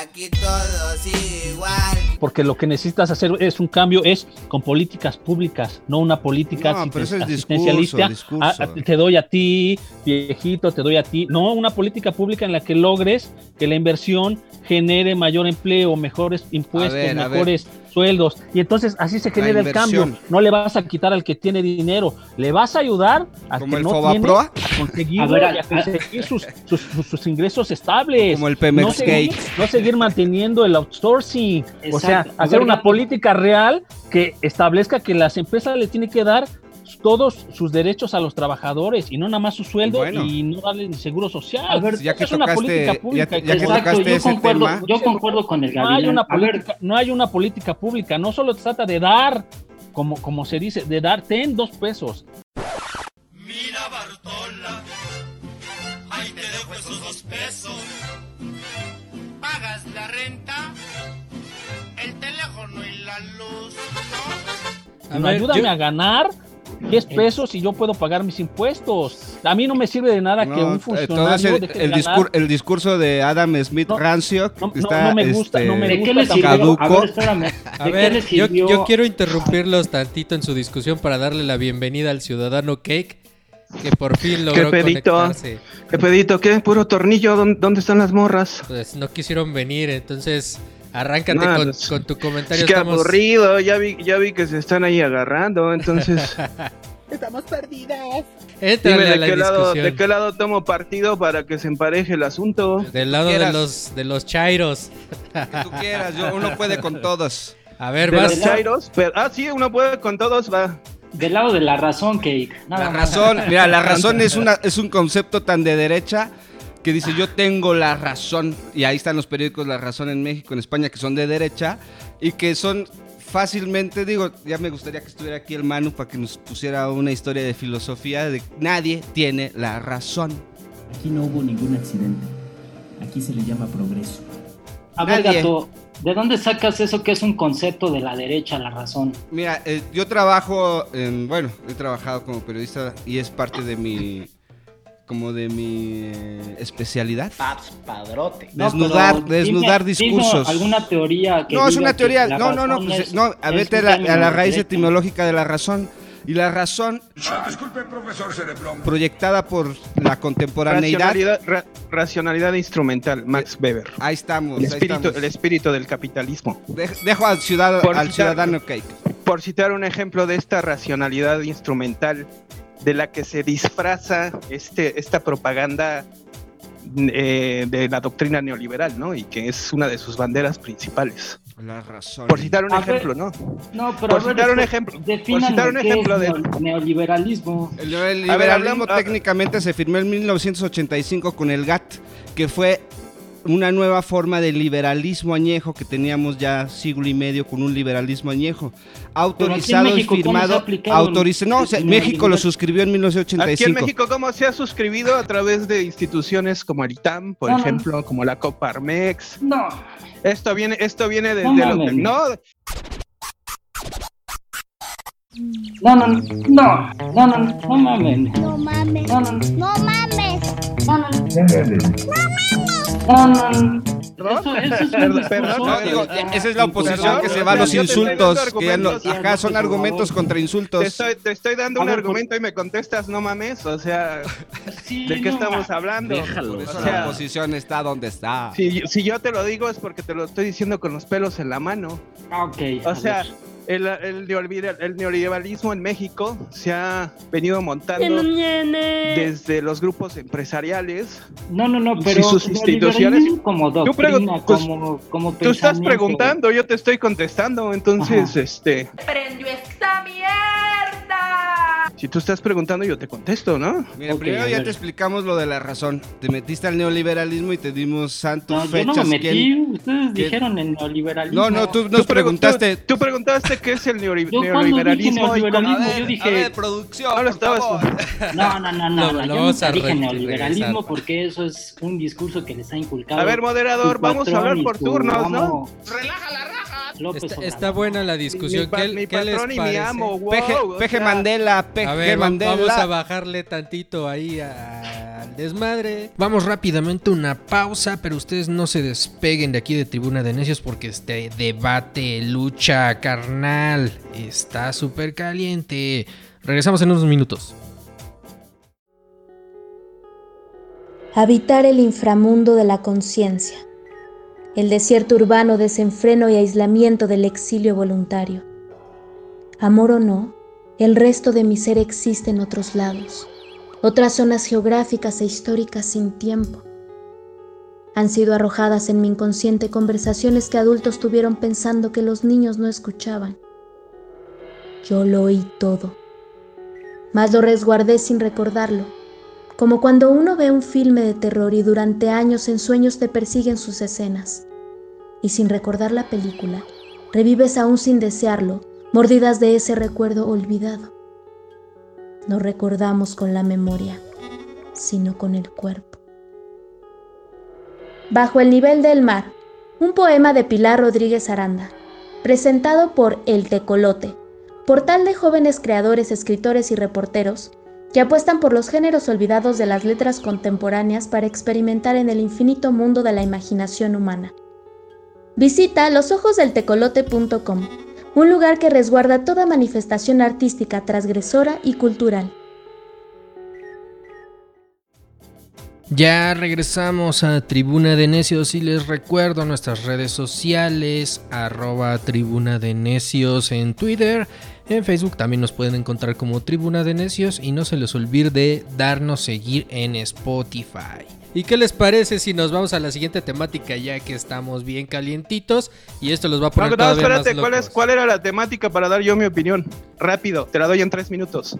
Aquí todos igual. Porque lo que necesitas hacer es un cambio, es con políticas públicas, no una política No, pero ese es asistencialista. discurso, Ah, discurso. ah, te doy a ti, viejito, te doy a ti. No, una política pública en la que logres que la inversión genere mayor empleo, mejores impuestos, ver, a ver. mejores sueldos. Y entonces así se genera el cambio. No le vas a quitar al que tiene dinero, le vas a ayudar a Como que el no tiene a conseguirlo A ver, y a- a conseguir sus, sus, sus- sus ingresos estables. Como el Pemex no seguir, no seguir manteniendo el outsourcing. O sea, hacer una política real que establezca que las empresas le tienen que dar todos sus derechos a los trabajadores y no nada más su sueldo Bueno. y no darle ni seguro social. A ver, Ya que es una tocaste- política ya- pública. ya que que- Exacto, yo ese concuerdo, tema. yo concuerdo con el no hay, una política, no hay una política pública, no solo se trata de dar, como, como se dice, de dar, ten dos pesos. Mira Bartola, ahí te dejo esos dos pesos. Pagas la renta, el teléfono y la luz. A No, ver, ayúdame yo- a ganar 10 pesos y yo puedo pagar mis impuestos. A mí no me sirve de nada que un eh, funcionario deje de el, discur- el discurso de Adam Smith No, rancio no, no, está no me gusta, no me este, ¿De qué le gusta sirvió? A caduco. ver. A ¿De qué ver, yo, quiero interrumpirlos tantito en su discusión para darle la bienvenida al ciudadano Cake, que por fin logró pedito? conectarse. ¿Qué pedito? ¿Qué? ¿Puro tornillo? ¿Dónde, dónde están las morras? Pues no quisieron venir, entonces arráncate No, con, pues, con tu comentario. Es que Estamos- aburrido, ya vi, ya vi que se están ahí agarrando, entonces... Estamos perdidas. Dime a de la qué, lado, de qué lado tomo partido para que se empareje el asunto. Del lado de los, de los chairos. que tú quieras, yo, uno puede con todos. A ver, De vas. los chairos, pero... Ah, sí, uno puede con todos, va. Del lado de la razón, Cake. Nada La más. razón, mira, la razón es una es un concepto tan de derecha que dice yo tengo la razón y ahí están los periódicos La Razón en México, en España que son de derecha y que son fácilmente digo, ya me gustaría que estuviera aquí el Manu para que nos pusiera una historia de filosofía de nadie tiene la razón. Aquí no hubo ningún accidente. Aquí se le llama progreso. A ver, Nadie. gato, ¿de dónde sacas eso que es un concepto de la derecha, la razón? Mira, eh, yo trabajo en, bueno, he trabajado como periodista y es parte de mi, como de mi eh, especialidad. padrote. No, Desnudar, pero desnudar dime- dime discursos. ¿Alguna teoría que No, es una teoría, no, no, no, pues, es- no, a vete a la, a la raíz derecha? etimológica de la razón. Y la razón Disculpe, profesor Cerebrón. proyectada por la contemporaneidad. Racionalidad, ra- racionalidad instrumental, Max Weber. Ahí estamos, El ahí espíritu, estamos. el espíritu del capitalismo. De- dejo al, ciudad- Por al citar- ciudadano Cake. Por citar un ejemplo de esta racionalidad instrumental de la que se disfraza este, esta propaganda eh, de la doctrina neoliberal, ¿no? Y que es una de sus banderas principales. La razón. Por citar un A ver, ejemplo, ¿no? No, pero Por a ver, citar un este, ejemplo. Por citar un qué ejemplo es de. neo- neoliberalismo. El A ver, liberalismo hablamos- técnicamente se firmó en 1985 con el GATT, que fue una nueva forma de liberalismo añejo que teníamos ya siglo y medio con un liberalismo añejo. Autorizado y México, ¿cómo se ha firmado. autoriza- no, o sea, México lo suscribió en Aquí en 1985. México, ¿cómo se ha suscribido a través de instituciones como el ITAM, por No, no. ejemplo, como la Coparmex? No. Esto viene, esto viene de, No de los mames. no, No, no, no, no, no, no, no mames. No mames. No, no, no. No mames. No, no, no, no, no. Eso, eso es un Perdón, discurso perdón, No, que digo, está esa es la oposición Perdón, que se va a los insultos. que ya no- ajá, son argumentos contra te insultos. estoy, te estoy dando A un ver, argumento y me contestas, no mames, o sea, Sí, ¿de qué no estamos hablando? Déjalo. Por eso o sea, la oposición está donde está. Si, si yo te lo digo es porque te lo estoy diciendo con los pelos en la mano. Ah, ok. O sea, ver. El, el, neoliberal- el neoliberalismo en México se ha venido montando desde los grupos empresariales. No, no, no, y pero sus instituciones- como Tú doctrina, pregun- pues, como, como Tú estás preguntando, yo te estoy contestando, entonces, Ajá. este, ¡Prendió esta mierda! Si tú estás preguntando, yo te contesto, ¿no? Mira, primero ya te explicamos lo de la razón. Te metiste al neoliberalismo y te dimos santos No, yo fechas. no me metí, quién- ustedes quién- dijeron el neoliberalismo. No, no, tú nos preguntaste. Tú, tú preguntaste qué es el neoli- Yo cuando dije neoliberalismo y neoliberalismo, yo dije, producción. No lo estabas- favor. no, no, no, no, no, yo nunca dije neoliberalismo regresar. porque eso es un discurso que les ha inculcado. A ver, moderador, vamos a hablar por turnos, ¿no? López Está, Obrador. está buena la discusión. Mi, ¿Qué, mi qué les patrón y mi amo, wow, Peje, Peje sea, Mandela, Peje A ver, va- vamos a bajarle tantito ahí a- al desmadre. Vamos rápidamente a una pausa, pero ustedes no se despeguen de aquí de Tribuna de Necios porque este debate, lucha carnal, está súper caliente. Regresamos en unos minutos. Habitar el inframundo de la conciencia, el desierto urbano desenfreno y aislamiento del exilio voluntario. Amor o no, el resto de mi ser existe en otros lados, otras zonas geográficas e históricas sin tiempo. Han sido arrojadas en mi inconsciente conversaciones que adultos tuvieron pensando que los niños no escuchaban. Yo lo oí todo, mas lo resguardé sin recordarlo como cuando uno ve un filme de terror y durante años en sueños te persiguen sus escenas. Y sin recordar la película, revives aún sin desearlo, mordidas de ese recuerdo olvidado. No recordamos con la memoria, sino con el cuerpo. Bajo el nivel del mar, un poema de Pilar Rodríguez Aranda, presentado por El Tecolote, portal de jóvenes creadores, escritores y reporteros que apuestan por los géneros olvidados de las letras contemporáneas para experimentar en el infinito mundo de la imaginación humana. Visita losojosdeltecolote.com, un lugar que resguarda toda manifestación artística transgresora y cultural. Ya regresamos a Tribuna de Necios y les recuerdo nuestras redes sociales, arroba Tribuna de Necios en Twitter, en Facebook también nos pueden encontrar como Tribuna de Necios y no se les olvide de darnos seguir en Spotify. ¿Y qué les parece si nos vamos a la siguiente temática ya que estamos bien calientitos y esto los va a No, poner no, todavía espérate, más ¿cuál, es, locos? ¿cuál era la temática para dar yo mi opinión? Rápido, te la doy en tres minutos.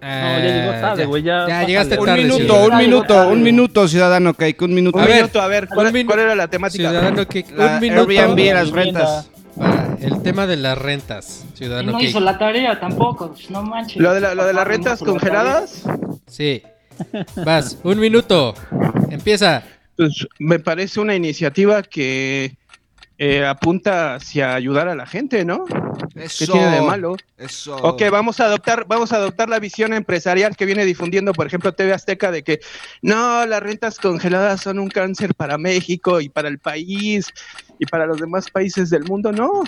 No, ya llegó tarde, güey. Ya, ya llegaste Un tarde, minuto, ciudadano. un minuto, un minuto, ciudadano Cake, un minuto. Un A ver, minuto, a ver, ¿cuál, un minu- cuál era la temática? Ciudadano La un minuto Airbnb, las rentas. el tema de las rentas, Y ciudadano no hizo la tarea tampoco, pues, no manches. ¿Lo de, la, lo de las No rentas congeladas? Sí. Vas, un minuto. Empieza. Pues me parece una iniciativa que eh, apunta hacia ayudar a la gente, ¿no? ¿Qué Eso. tiene de malo? Eso. Ok, vamos a adoptar, vamos a adoptar la visión empresarial que viene difundiendo, por ejemplo, TV Azteca, de que no, las rentas congeladas son un cáncer para México y para el país y para los demás países del mundo. No,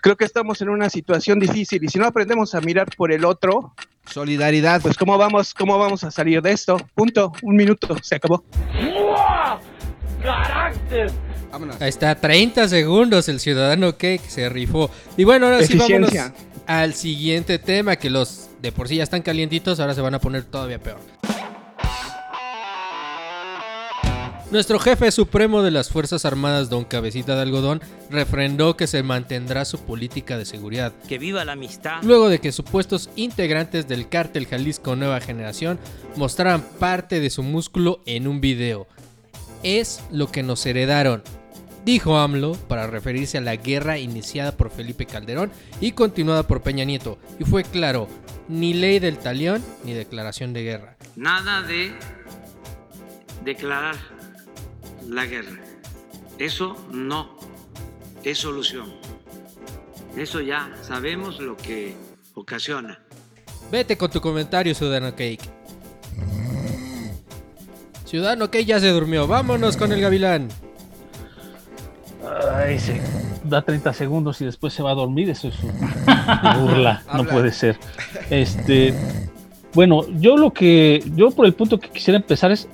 creo que estamos en una situación difícil y si no aprendemos a mirar por el otro, Solidaridad. pues cómo vamos, cómo vamos a salir de esto. Punto, un minuto, se acabó. Vámonos. Ahí está, 30 segundos el ciudadano que se rifó. Y bueno, ahora sí vámonos al siguiente tema, que los de por sí ya están calientitos, ahora se van a poner todavía peor. Nuestro jefe supremo de las Fuerzas Armadas, don Cabecita de Algodón, refrendó que se mantendrá su política de seguridad. Que viva la amistad. Luego de que supuestos integrantes del cártel Jalisco Nueva Generación mostraran parte de su músculo en un video. Es lo que nos heredaron, dijo AMLO para referirse a la guerra iniciada por Felipe Calderón y continuada por Peña Nieto. Y fue claro, ni ley del talión ni declaración de guerra. Nada de declarar la guerra. Eso no es solución. Eso ya sabemos lo que ocasiona. Vete con tu comentario, Ciudadano Cake. Ciudadano Cake ya se durmió. Vámonos con el gavilán. Ay, se da 30 segundos y después se va a dormir. Eso es una burla. no puede ser. Este. Bueno, yo lo que. Yo por el punto que quisiera empezar es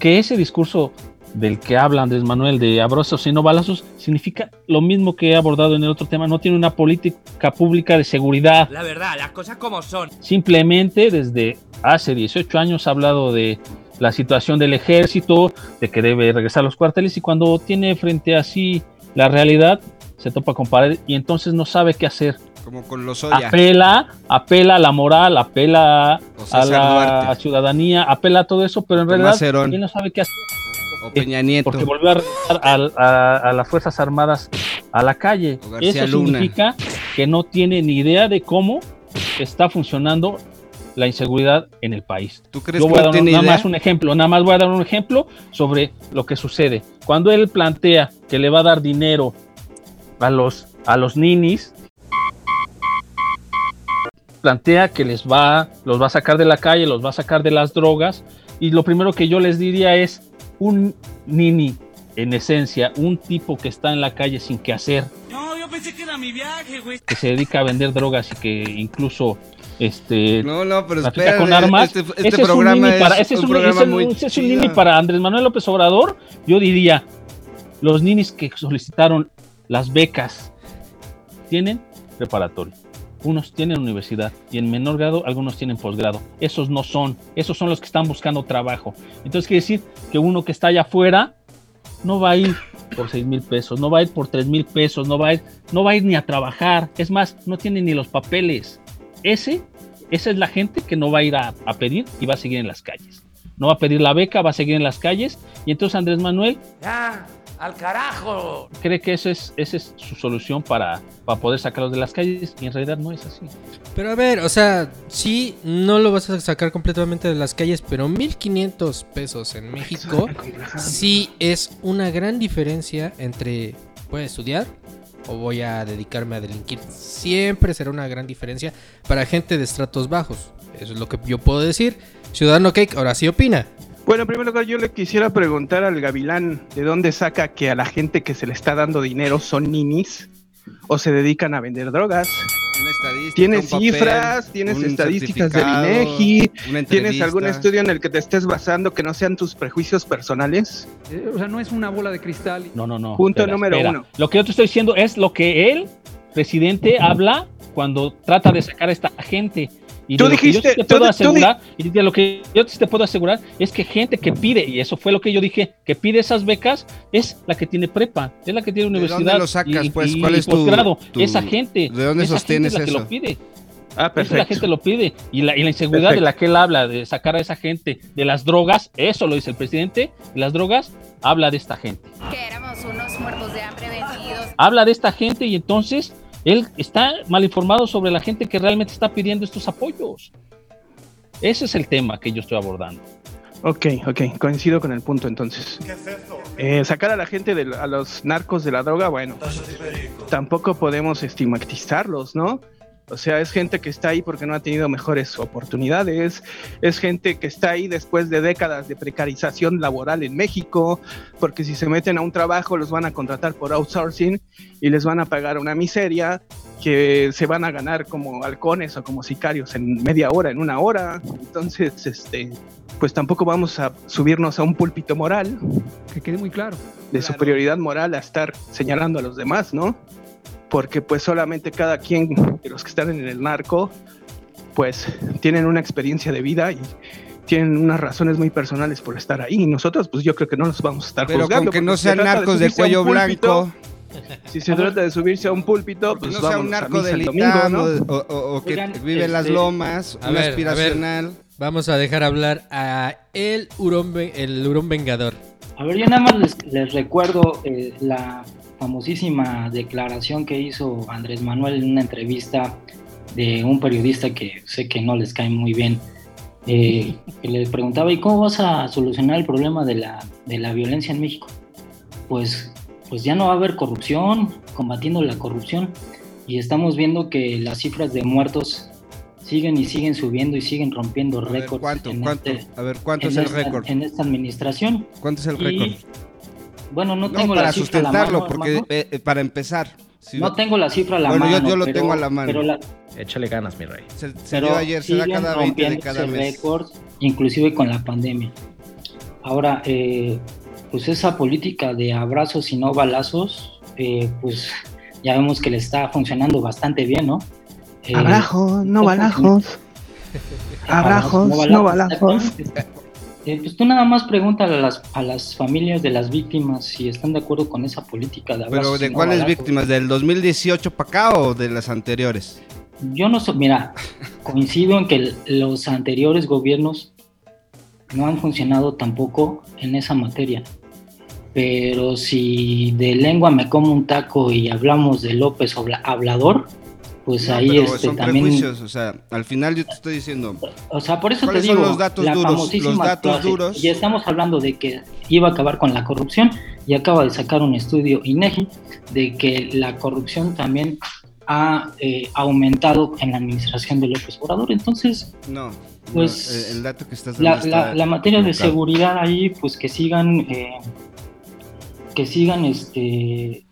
que ese discurso del que habla Andrés Manuel de abrazos y no balazos significa lo mismo que he abordado en el otro tema, no tiene una política pública de seguridad. La verdad, las cosas como son. Simplemente desde hace 18 años ha hablado de la situación del ejército, de que debe regresar a los cuarteles y cuando tiene frente a sí la realidad se topa con pared y entonces no sabe qué hacer. Como con los Oya. Apela, apela a la moral, apela O a la Duarte. ciudadanía, apela a todo eso, pero en Tomás realidad él no sabe qué hacer. O Peña Nieto. Porque volvió a regresar a, a las Fuerzas Armadas a la calle. Eso Luna. significa que no tiene ni idea de cómo está funcionando la inseguridad en el país. ¿Tú crees Yo que voy a no dar tiene nada idea? más un ejemplo, nada más voy a dar un ejemplo sobre lo que sucede. Cuando él plantea que le va a dar dinero a los, a los ninis, plantea que les va, los va a sacar de la calle, los va a sacar de las drogas, y lo primero que yo les diría es un nini, en esencia, un tipo que está en la calle sin qué hacer, No, yo pensé que era mi viaje, güey. que se dedica a vender drogas y que incluso este No, pero con armas. este- este ese es un programa nini para, es ese es un un, programa ese es muy un- ese es un chido. nini para Andrés Manuel López Obrador. Yo diría, los ninis que solicitaron las becas tienen preparatoria. Unos tienen universidad y en menor grado algunos tienen posgrado. Esos no son, esos son los que están buscando trabajo. Entonces quiere decir que uno que está allá afuera no va a ir por 6 mil pesos, no va a ir por 3 mil pesos, no va, a ir, no va a ir ni a trabajar. Es más, no tiene ni los papeles. Ese, esa es la gente que no va a ir a, pedir y va a seguir en las calles. No va a pedir la beca, va a seguir en las calles. Y entonces Andrés Manuel. ¡Al carajo! cree que esa es, esa es su solución para, para poder sacarlos de las calles y en realidad no es así. Pero a ver, o sea, sí, no lo vas a sacar completamente de las calles, pero 1500 pesos en México sí es una gran diferencia entre voy a estudiar o voy a dedicarme a delinquir. Siempre será una gran diferencia para gente de estratos bajos. Eso es lo que yo puedo decir. Ciudadano Cake, ahora sí opina. Bueno, en primer lugar, yo le quisiera preguntar al gavilán de dónde saca que a la gente que se le está dando dinero son ninis o se dedican a vender drogas. Tienes papel, cifras, tienes estadísticas del INEGI, tienes algún estudio en el que te estés basando que no sean tus prejuicios personales. Eh, o sea, no es una bola de cristal. No, no, no. Punto número uno. Lo que yo te estoy diciendo es lo que él, presidente, habla cuando trata de sacar a esta gente. Y Tú de que dijiste- yo sí te tú puedo tú asegurar, y de lo que yo te puedo asegurar es que gente que pide, y eso fue lo que yo dije, que pide esas becas, es la que tiene prepa, es la que tiene ¿De universidad. dónde lo sacas, y, pues? y ¿Cuál es tu- tu- Esa gente. ¿De dónde esa sostienes gente es la que eso? lo pide. Ah, Esa perfecto. la gente lo pide. Y la, y la inseguridad Perfecto. de la que él habla, de sacar a esa gente de las drogas, eso lo dice el presidente, de las drogas, habla de esta gente. Que éramos unos muertos de hambre vendidos. Habla de esta gente y entonces él está mal informado sobre la gente que realmente está pidiendo estos apoyos. Ese es el tema que yo estoy abordando. Ok, ok, coincido con el punto entonces. Eh, sacar a la gente, de, a los narcos de la droga, bueno, tampoco podemos estigmatizarlos, ¿no? O sea, es gente que está ahí porque no ha tenido mejores oportunidades, es gente que está ahí después de décadas de precarización laboral en México, porque si se meten a un trabajo los van a contratar por outsourcing y les van a pagar una miseria que se van a ganar como halcones o como sicarios en media hora, en una hora. Entonces, este, pues tampoco vamos a subirnos a un púlpito moral Que quede muy claro. de superioridad moral a estar señalando a los demás, ¿no? Porque pues solamente cada quien de los que están en el narco, pues tienen una experiencia de vida y tienen unas razones muy personales por estar ahí. Nosotros, pues yo creo que no nos vamos a estar Pero juzgando. con que no sean se trata narcos de subirse a un cuello púlpito, blanco, Si se trata de subirse a un púlpito, pues no sea un narco misa del el domingo, ITAM ¿no? o, o- o que Oigan, vive en las este, lomas, A un ver, a ver, aspiracional. vamos a dejar hablar a el hurón, el hurón vengador. A ver, yo nada más les, les recuerdo eh, la famosísima declaración que hizo Andrés Manuel en una entrevista de un periodista que sé que no les cae muy bien, eh, que le preguntaba, ¿y cómo vas a solucionar el problema de la, de la violencia en México? Pues, pues ya no va a haber corrupción, combatiendo la corrupción, y estamos viendo que las cifras de muertos siguen y siguen subiendo y siguen rompiendo A ver, récords. ¿cuánto, en cuánto? este- A ver, ¿cuánto es el esta- récord? En esta administración. ¿Cuánto es el récord? Bueno, no No, tengo para la cifra a la sustentarlo, mano, porque hermano. eh, eh, para empezar. si No tengo la cifra a la Bueno, yo- mano. yo lo pero- tengo a la mano. Pero, la- Échale ganas, mi rey. Se, se pero dio ayer, se da cada 20 de cada mes. récords, inclusive con la pandemia. Ahora, eh, pues esa política de abrazos y no balazos, eh, pues ya vemos que le está funcionando bastante bien, ¿no? Eh, Abrajos, no balajos. Abrajos, no balajos. exactamente. Eh, pues tú nada más pregúntale a las, a las familias de las víctimas si están de acuerdo con esa política de Pero ¿de cuáles víctimas? ¿Del 2018 para acá o de las anteriores? Yo no sé, mira, coincido en que los anteriores gobiernos no han funcionado tampoco en esa materia. Pero si de lengua me como un taco y hablamos de López Hablador, pues No, ahí pero este son también. prejuicios, o sea, al final yo te estoy diciendo, O sea, por eso te ¿Cuáles digo, los datos la duros? famosísima Los datos frase, duros. Y estamos hablando de que iba a acabar con la corrupción y acaba de sacar un estudio INEGI de que la corrupción también ha eh, aumentado en la administración de López Obrador. Entonces, no. Pues, no, el, dato que estás dando la, está la- la materia de seguridad ahí, pues que sigan, eh, que sigan este,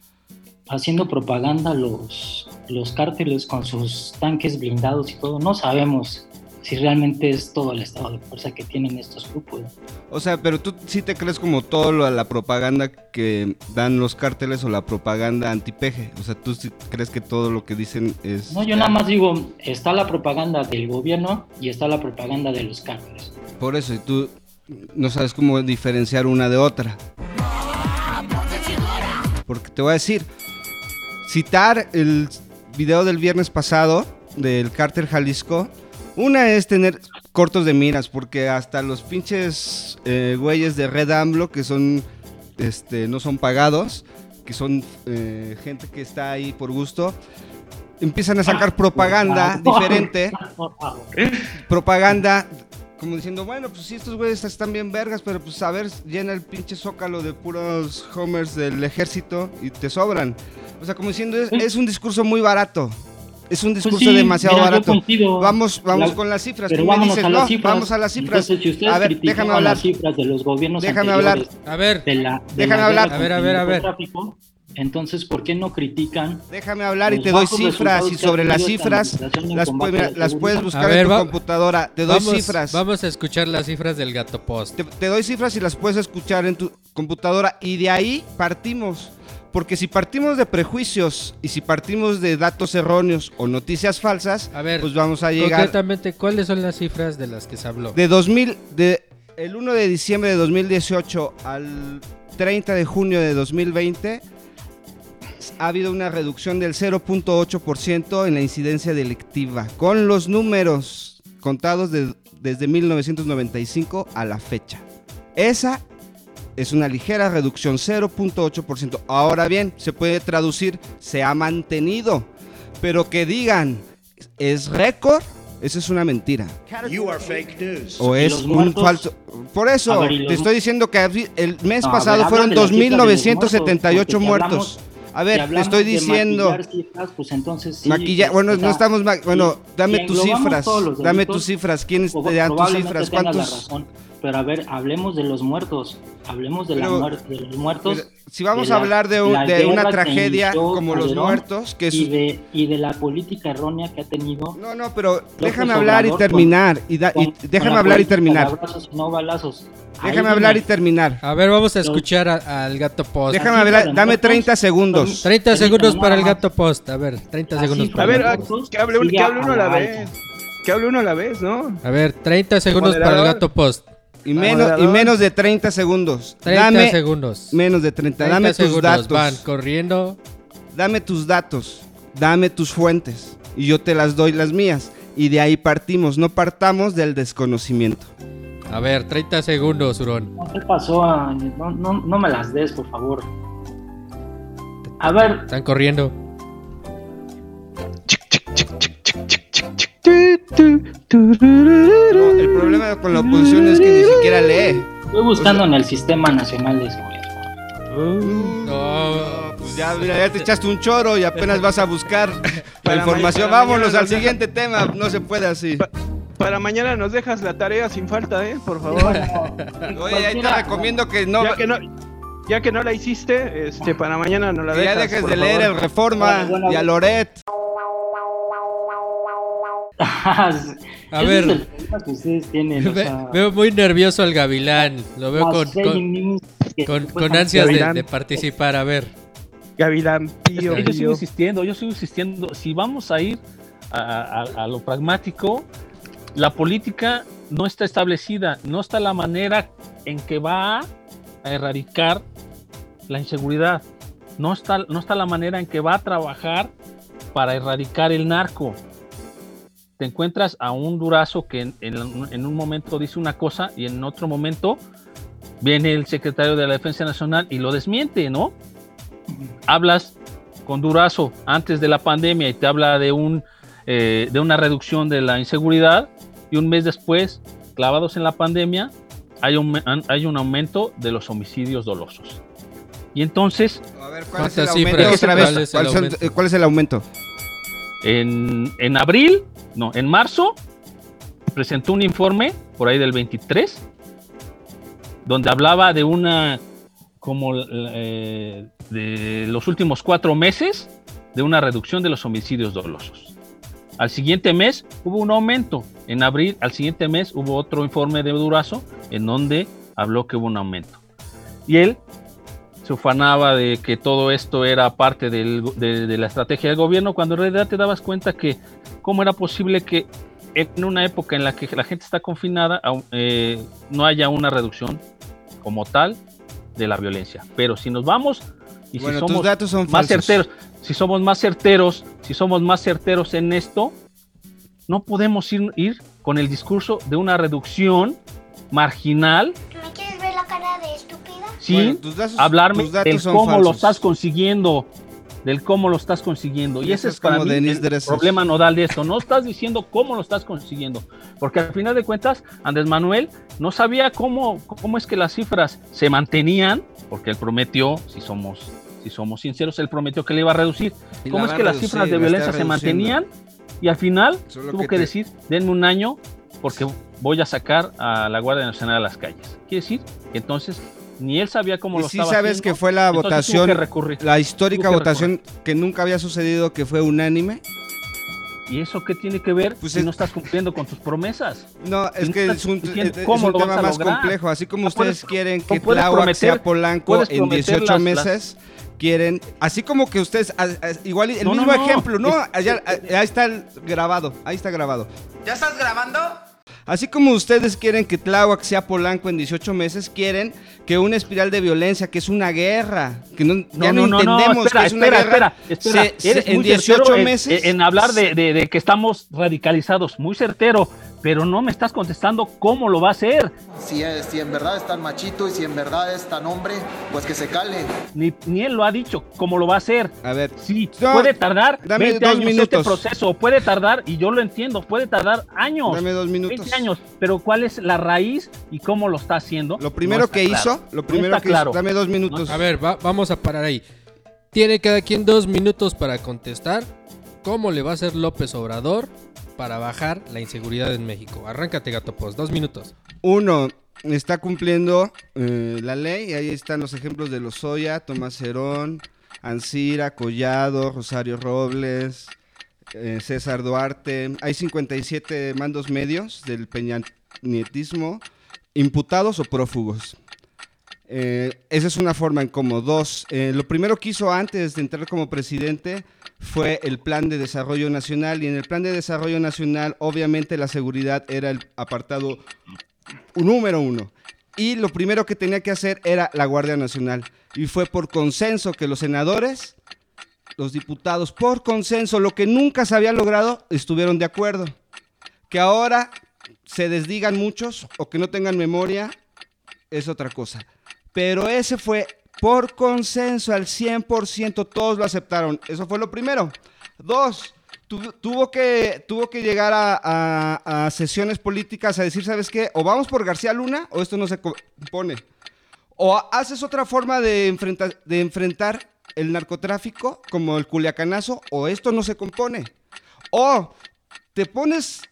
haciendo propaganda los, los cárteles con sus tanques blindados y todo. No sabemos si realmente es todo el estado de fuerza que tienen estos grupos. O sea, pero tú sí te crees como todo lo, la propaganda que dan los cárteles o la propaganda antipeje. O sea, tú sí crees que todo lo que dicen es... No, yo nada más digo, está la propaganda del gobierno y está la propaganda de los cárteles. Por eso, y tú no sabes cómo diferenciar una de otra. Porque te voy a decir, citar el video del viernes pasado del cártel Jalisco, una es tener cortos de miras, porque hasta los pinches eh, güeyes de Red AMLO, que son, este, no son pagados, que son eh, gente que está ahí por gusto, empiezan a sacar propaganda diferente. Propaganda como diciendo, bueno, pues sí, estos güeyes están bien vergas, pero pues a ver, llena el pinche zócalo de puros homers del ejército y te sobran. O sea, como diciendo, es, es un discurso muy barato. Es un discurso Pues sí, demasiado mira, barato. Vamos, vamos La- con las cifras. Pero Tú me vámonos dices, a las no, cifras. vamos a las cifras. Entonces, si a ver, déjame hablar. las cifras de los gobiernos Déjame hablar. A ver, de la, de déjame la hablar. A ver, a ver, a ver. narcotráfico, entonces, ¿por qué no critican? Déjame hablar y te doy cifras y sobre las cifras las, puedes- a la las puedes seguridad? buscar ver, en tu va- computadora. Te doy vamos, cifras. Vamos a escuchar las cifras del gato post. Te, te doy cifras y las puedes escuchar en tu computadora y de ahí partimos. Porque si partimos de prejuicios y si partimos de datos erróneos o noticias falsas, A ver, pues vamos a llegar concretamente, ¿cuáles son las cifras de las que se habló? de 2000 de el 1 de diciembre de 2018 al 30 de junio de 2020 ha habido una reducción del 0.8% en la incidencia delictiva con los números contados de- desde 1995 a la fecha. Esa es una ligera reducción, 0.8%. Ahora bien, se puede traducir, se ha mantenido, pero que digan, es récord, eso es una mentira. You are fake news. O ¿Y es un muertos? falso. Por eso, A ver, ¿y los te estoy diciendo que el mes No, pasado ver, fueron de las cifras de los 2.978 muertos, A ver, te estoy diciendo. maquillar cifras, pues entonces sí, Maquilla, bueno, o sea, no estamos. ma- Bueno, dame si tus cifras. los Dame delitos, tus cifras. ¿Quiénes te dan tus cifras? tengas la ¿Cuántos? razón, pero a ver, hablemos de los muertos. Hablemos de, la Pero- muerte, de los muertos. Pero si vamos a la- hablar de, un- de una tragedia como los Calderón muertos, que es. y, de, y de la política errónea que ha tenido. No, no, pero déjame hablar y terminar. y, da- y déjame la hablar y terminar. abrazos y no balazos. Ahí Déjame hablar y viene. terminar. A ver, vamos a escuchar al gato post. Déjame hablar, dame muertos 30 segundos. 30 segundos para el gato post. A ver, 30 La segundos para A el ver, gato post. que hable, uno a la vez. que hable uno a la vez, ¿no? A ver, 30 segundos para el gato post. Y menos, y menos de 30 segundos. 30 Dame segundos. menos de 30. 30 Dame tus datos. Van corriendo. Dame tus datos. Dame tus fuentes. Y yo te las doy las mías. Y de ahí partimos. No partamos del desconocimiento. A ver, 30 segundos, Hurón. ¿Qué pasó? No, no, no me las des, por favor. A ver, Están corriendo. No, el problema con la oposición es que ni siquiera lee. estoy buscando en el Sistema Nacional de Seguridad. No. Pues ya, mira, ya te echaste un choro y apenas vas a buscar la información. Vámonos al deja- siguiente tema. No se puede así. Para mañana nos dejas la tarea sin falta, ¿eh? Por favor. Oye, ahí te recomiendo que no, ya que no, ya que no la hiciste, este, para mañana no la que ya dejas. dejes por de leer favor. el Reforma Bueno, bueno, y a Loret. A Ese ver. es el problema que ustedes tienen. o Ve- sea, veo muy nervioso al Gavilán. Lo veo con, ansias de, participar. A ver. Gavilán, pío, yo sigo insistiendo, yo sigo insistiendo. Si vamos a ir a, a- a lo pragmático, la política no está establecida, no está la manera en que va a erradicar la inseguridad, no está, no está la manera en que va a trabajar para erradicar el narco. Te encuentras a un durazo que en, en- en un momento dice una cosa y en otro momento viene el secretario de la Defensa Nacional y lo desmiente, ¿no? hablas con Durazo antes de la pandemia y te habla de, un, eh, de una reducción de la inseguridad y un mes después, clavados en la pandemia, hay un, hay un aumento de los homicidios dolosos. Y entonces, A ver, ¿cuál es el ¿Cuántas aumento? ¿Cuál es el ¿cuál, son- aumento? En, en abril, no, en marzo, presentó un informe, por ahí del 23, donde hablaba de una, como eh, de los últimos cuatro meses, de una reducción de los homicidios dolosos. Al siguiente mes hubo un aumento. En abril, al siguiente mes hubo otro informe de Durazo en donde habló que hubo un aumento. Y él se ufanaba de que todo esto era parte del- de, de la estrategia del gobierno, cuando en realidad te dabas cuenta que cómo era posible que en una época en la que la gente está confinada eh, no haya una reducción como tal de la violencia. Pero si nos vamos y Bueno, si somos datos son más falsos. certeros, si somos más certeros, si somos más certeros en esto, no podemos ir, ir con el discurso de una reducción marginal sin Bueno, tus datos- hablarme tus datos del cómo lo estás consiguiendo, del cómo lo estás consiguiendo. Y ese es para mí Denise el problema nodal de esto. No estás diciendo cómo lo estás consiguiendo, porque al final de cuentas Andrés Manuel no sabía cómo, cómo es que las cifras se mantenían, porque él prometió, si somos, si somos sinceros, él prometió que le iba a reducir. Y ¿Cómo es que las cifras de violencia se mantenían? Y al final Solo tuvo que que, te- decir, denme un año porque voy a sacar a la Guardia Nacional a las calles. Quiere decir que entonces ni él sabía cómo Y lo sí estaba sabes haciendo, que fue la votación, que la histórica que votación que nunca había sucedido, que fue unánime. ¿Y eso qué tiene que ver Pues si es- no estás cumpliendo con tus promesas? No, es no que es un, es- tema más lograr. complejo. Así como No ustedes puedes- quieren que Tláhuac prometer- sea Polanco en prometer 18 las- meses, quieren, así como que ustedes, a- a- igual el No, mismo no. ejemplo, ¿no? Allá- a- ahí está grabado, ahí está grabado. ¿Ya estás grabando? Así como ustedes quieren que Tláhuac sea Polanco en 18 meses, quieren que una espiral de violencia, que es una guerra, que no, ya no, entendemos espera, que es una espera, guerra, espera, espera. se- se- Eres en muy 18 certero en- meses En, hablar de, de- de que estamos radicalizados, muy certero, pero no me estás contestando cómo lo va a hacer. Si, es- si en verdad es tan machito y si en verdad es tan hombre, pues que se cale. Ni, ni él lo ha dicho cómo lo va a hacer. A ver, sí, No, puede tardar dame 20 dos años minutos. este proceso, puede tardar, y yo lo entiendo, puede tardar años. Dame dos minutos. 20 años, pero ¿cuál es la raíz y cómo lo está haciendo? Lo primero que hizo, lo primero que hizo, dame dos minutos. A ver, va- vamos a parar ahí. Tiene cada quien dos minutos para contestar cómo le va a hacer López Obrador para bajar la inseguridad en México. Arráncate, gato post, dos minutos. Uno, está cumpliendo eh, la ley. Ahí están los ejemplos de Lozoya, Tomás Herón, Ancira, Collado, Rosario Robles, eh, César Duarte. Hay 57 mandos medios del peñanietismo, imputados o prófugos. Eh, esa es una forma en cómo. Dos, eh, lo primero que hizo antes de entrar como presidente fue el plan de desarrollo nacional y en el plan de desarrollo nacional obviamente la seguridad era el apartado número uno. Y lo primero que tenía que hacer era la Guardia Nacional. Y fue por consenso que los senadores, los diputados, por consenso, lo que nunca se había logrado, estuvieron de acuerdo. Que ahora se desdigan muchos o que no tengan memoria, es otra cosa. Pero ese fue por consenso al 100%, todos lo aceptaron. Eso fue lo primero. Dos, tuvo, que, tuvo que llegar a, sesiones políticas a decir, ¿sabes qué? O vamos por García Luna o esto no se compone. O haces otra forma de, enfrentar, de enfrentar el narcotráfico como el culiacanazo o esto no se compone. O te pones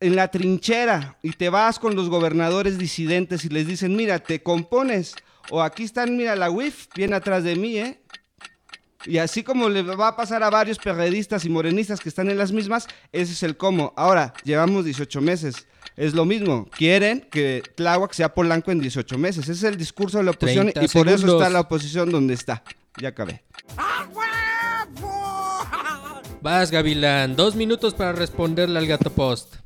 en la trinchera y te vas con los gobernadores disidentes y les dicen, mira, te compones. O aquí están, mira, la WIF viene atrás de mí, ¿eh? Y así como le va a pasar a varios periodistas y morenistas que están en las mismas, ese es el cómo. Ahora, llevamos 18 meses. Es lo mismo. Quieren que Tláhuac sea Polanco en 18 meses. Ese es el discurso de la oposición y por eso está la oposición donde está. Ya acabé. Vas, Gavilán. Dos minutos para responderle al gato post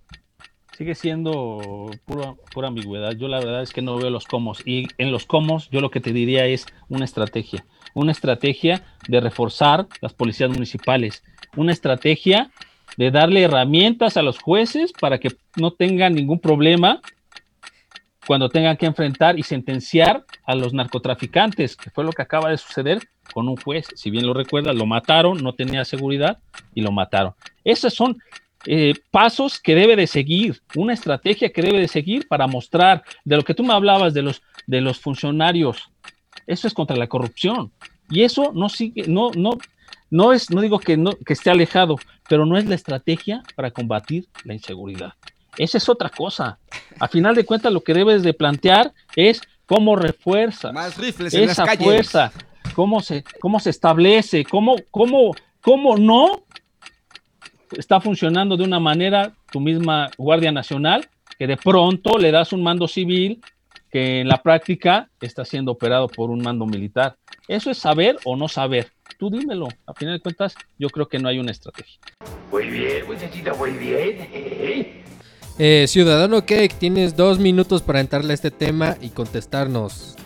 sigue siendo pura, pura ambigüedad. Yo la verdad es que no veo los cómo. Y en los cómo yo lo que te diría es una estrategia. Una estrategia de reforzar las policías municipales. Una estrategia de darle herramientas a los jueces para que no tengan ningún problema cuando tengan que enfrentar y sentenciar a los narcotraficantes, que fue lo que acaba de suceder con un juez. Si bien lo recuerda, lo mataron, no tenía seguridad y lo mataron. Esas son eh, pasos que debe de seguir, una estrategia que debe de seguir para mostrar de lo que tú me hablabas de los, de los funcionarios. Eso es contra la corrupción. Y eso no sigue, no, no, no es, no digo que, no, que esté alejado, pero no es la estrategia para combatir la inseguridad. Esa es otra cosa. A final de cuentas, lo que debes de plantear es cómo refuerza Más rifles esa fuerza, cómo se, cómo se establece, cómo, cómo, cómo no está funcionando de una manera tu misma Guardia Nacional, que de pronto le das un mando civil que en la práctica está siendo operado por un mando militar. Eso es saber o no saber. Tú dímelo. A final de cuentas, yo creo que no hay una estrategia. Muy bien, muchachita, muy bien. Eh, Ciudadano Cake, tienes dos minutos para entrarle a este tema y contestarnos.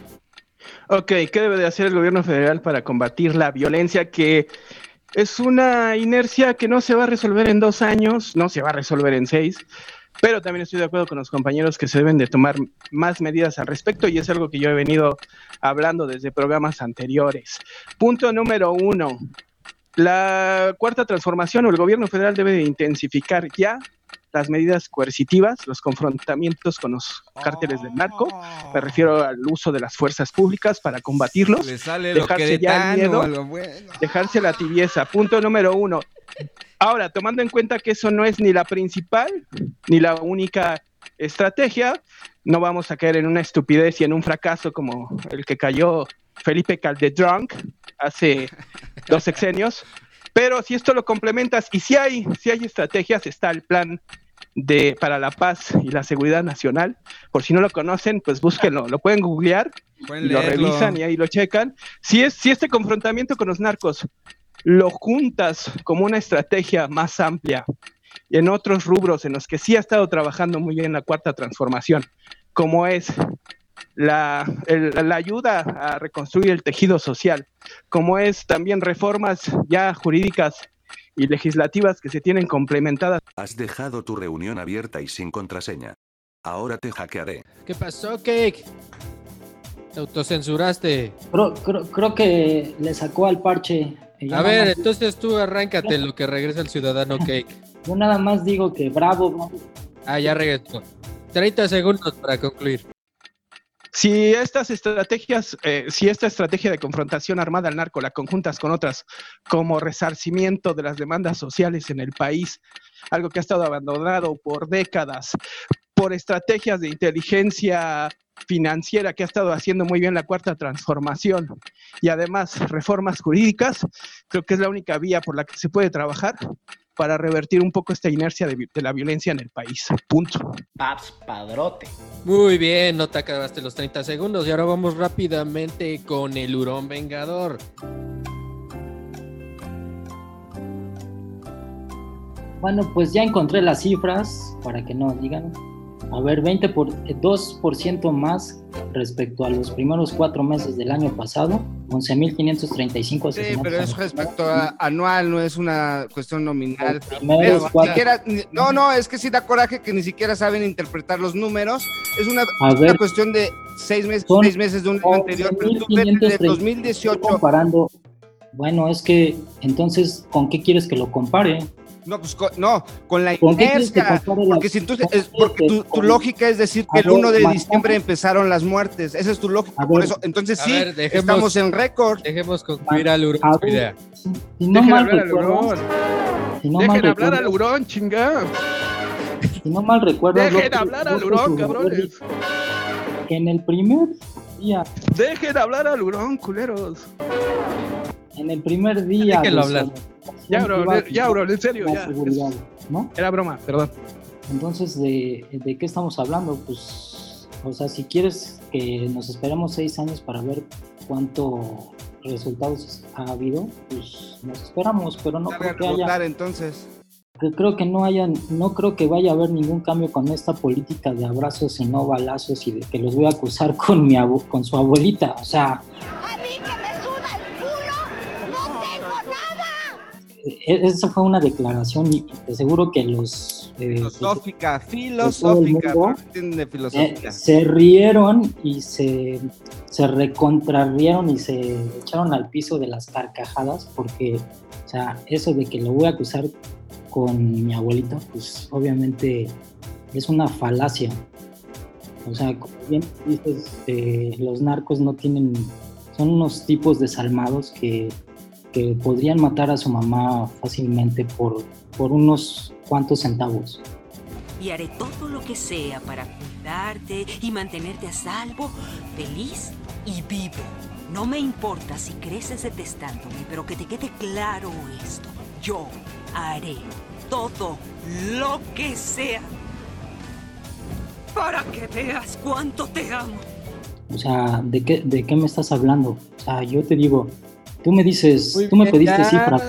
Ok, ¿qué debe de hacer el gobierno federal para combatir la violencia que es una inercia que no se va a resolver en dos años, no se va a resolver en seis, pero también estoy de acuerdo con los compañeros que se deben de tomar más medidas al respecto y es algo que yo he venido hablando desde programas anteriores. Punto número uno. La cuarta transformación o el gobierno federal debe de intensificar ya las medidas coercitivas, los confrontamientos con los cárteles del narco, me refiero al uso de las fuerzas públicas para combatirlos, dejarse ya el miedo, dejarse la tibieza. Punto número uno. Ahora, tomando en cuenta que eso no es ni la principal ni la única estrategia, no vamos a caer en una estupidez y en un fracaso como el que cayó Felipe Calderón hace dos sexenios. Pero si esto lo complementas y si hay, si hay estrategias, está el plan de para la paz y la seguridad nacional. Por si no lo conocen, pues búsquenlo, lo pueden googlear, lo revisan y ahí lo checan. Si es si este confrontamiento con los narcos lo juntas como una estrategia más amplia y en otros rubros en los que sí ha estado trabajando muy bien la cuarta transformación, como es la, la, ayuda a reconstruir el tejido social, como es también reformas ya jurídicas y legislativas que se tienen complementadas. Has dejado tu reunión abierta y sin contraseña. Ahora te hackearé. ¿Qué pasó, Cake? Te autocensuraste. Creo, creo, que le sacó al parche. A ver, entonces tú arráncate lo que regresa el ciudadano Cake. Yo nada más digo que bravo. Ah, ya regresó. 30 segundos para concluir. Si estas estrategias, eh, si esta estrategia de confrontación armada al narco la conjuntas con otras como resarcimiento de las demandas sociales en el país, algo que ha estado abandonado por décadas, por estrategias de inteligencia financiera que ha estado haciendo muy bien la cuarta transformación y además reformas jurídicas, creo que es la única vía por la que se puede trabajar para revertir un poco esta inercia de, la violencia en el país. Punto. Paps Padrote. Muy bien, no te acabaste los 30 segundos y ahora vamos rápidamente con el hurón vengador. Bueno, pues ya encontré las cifras para que no digan. A ver, 20 por, eh, 2% más respecto a los primeros cuatro meses del año pasado, 11.535 Sí, pero es respecto a anual, no es una cuestión nominal. Pero cuatro- siquiera- no, no, es que sí da coraje que ni siquiera saben interpretar los números. Es una, cuestión de seis meses, seis meses de un año anterior, pero tú ves de 11.535 2018. comparando. Bueno, es que entonces, ¿con qué quieres que lo compare? No, pues co- no, con la ¿Con inercia. Porque, si tú- es- porque tu, tu con- lógica es decir que el ver, 1 de diciembre empezaron las muertes. Esa es tu lógica. Por eso, entonces sí, ver, dejemos- estamos en récord. Dejemos concluir al hurón su idea. Si no Dejen mal hablar al hurón. si no Dejen hablar al hurón, chinga. si no mal recuerdo, Dejen López- hablar al hurón, cabrones. Que en el primer día, Dejen hablar al hurón, culeros. en el primer día, Déjenlo hablar. Ya, bro, ya, en serio, ya. seguridad, ¿no? Era broma, perdón. Entonces, ¿de, ¿de qué estamos hablando? Pues, o sea, si quieres que nos esperemos seis años para ver cuánto resultados ha habido, pues nos esperamos, pero no creo que haya, entonces. creo que no haya, no creo que vaya a haber ningún cambio con esta política de abrazos y no balazos y de que los voy a acusar con mi abu- con su abuelita, o sea, A esa fue una declaración y te aseguro que los eh, Filosófica, todo filosófica. el mundo, Eh, filosófica. se rieron y se, se recontrarrieron y se echaron al piso de las carcajadas porque, o sea, eso de que lo voy a acusar con mi abuelita, pues obviamente es una falacia. O sea, como bien dices, eh, los narcos no tienen, son unos tipos desalmados que, que podrían matar a su mamá fácilmente por, por unos cuantos centavos. Y haré todo lo que sea para cuidarte y mantenerte a salvo, feliz y vivo. No me importa si creces detestándome, pero que te quede claro esto. Yo haré todo lo que sea para que veas cuánto te amo. O sea, ¿de qué, ¿de qué me estás hablando? O sea, yo te digo, tú me dices, Muy tú me pediste cifras.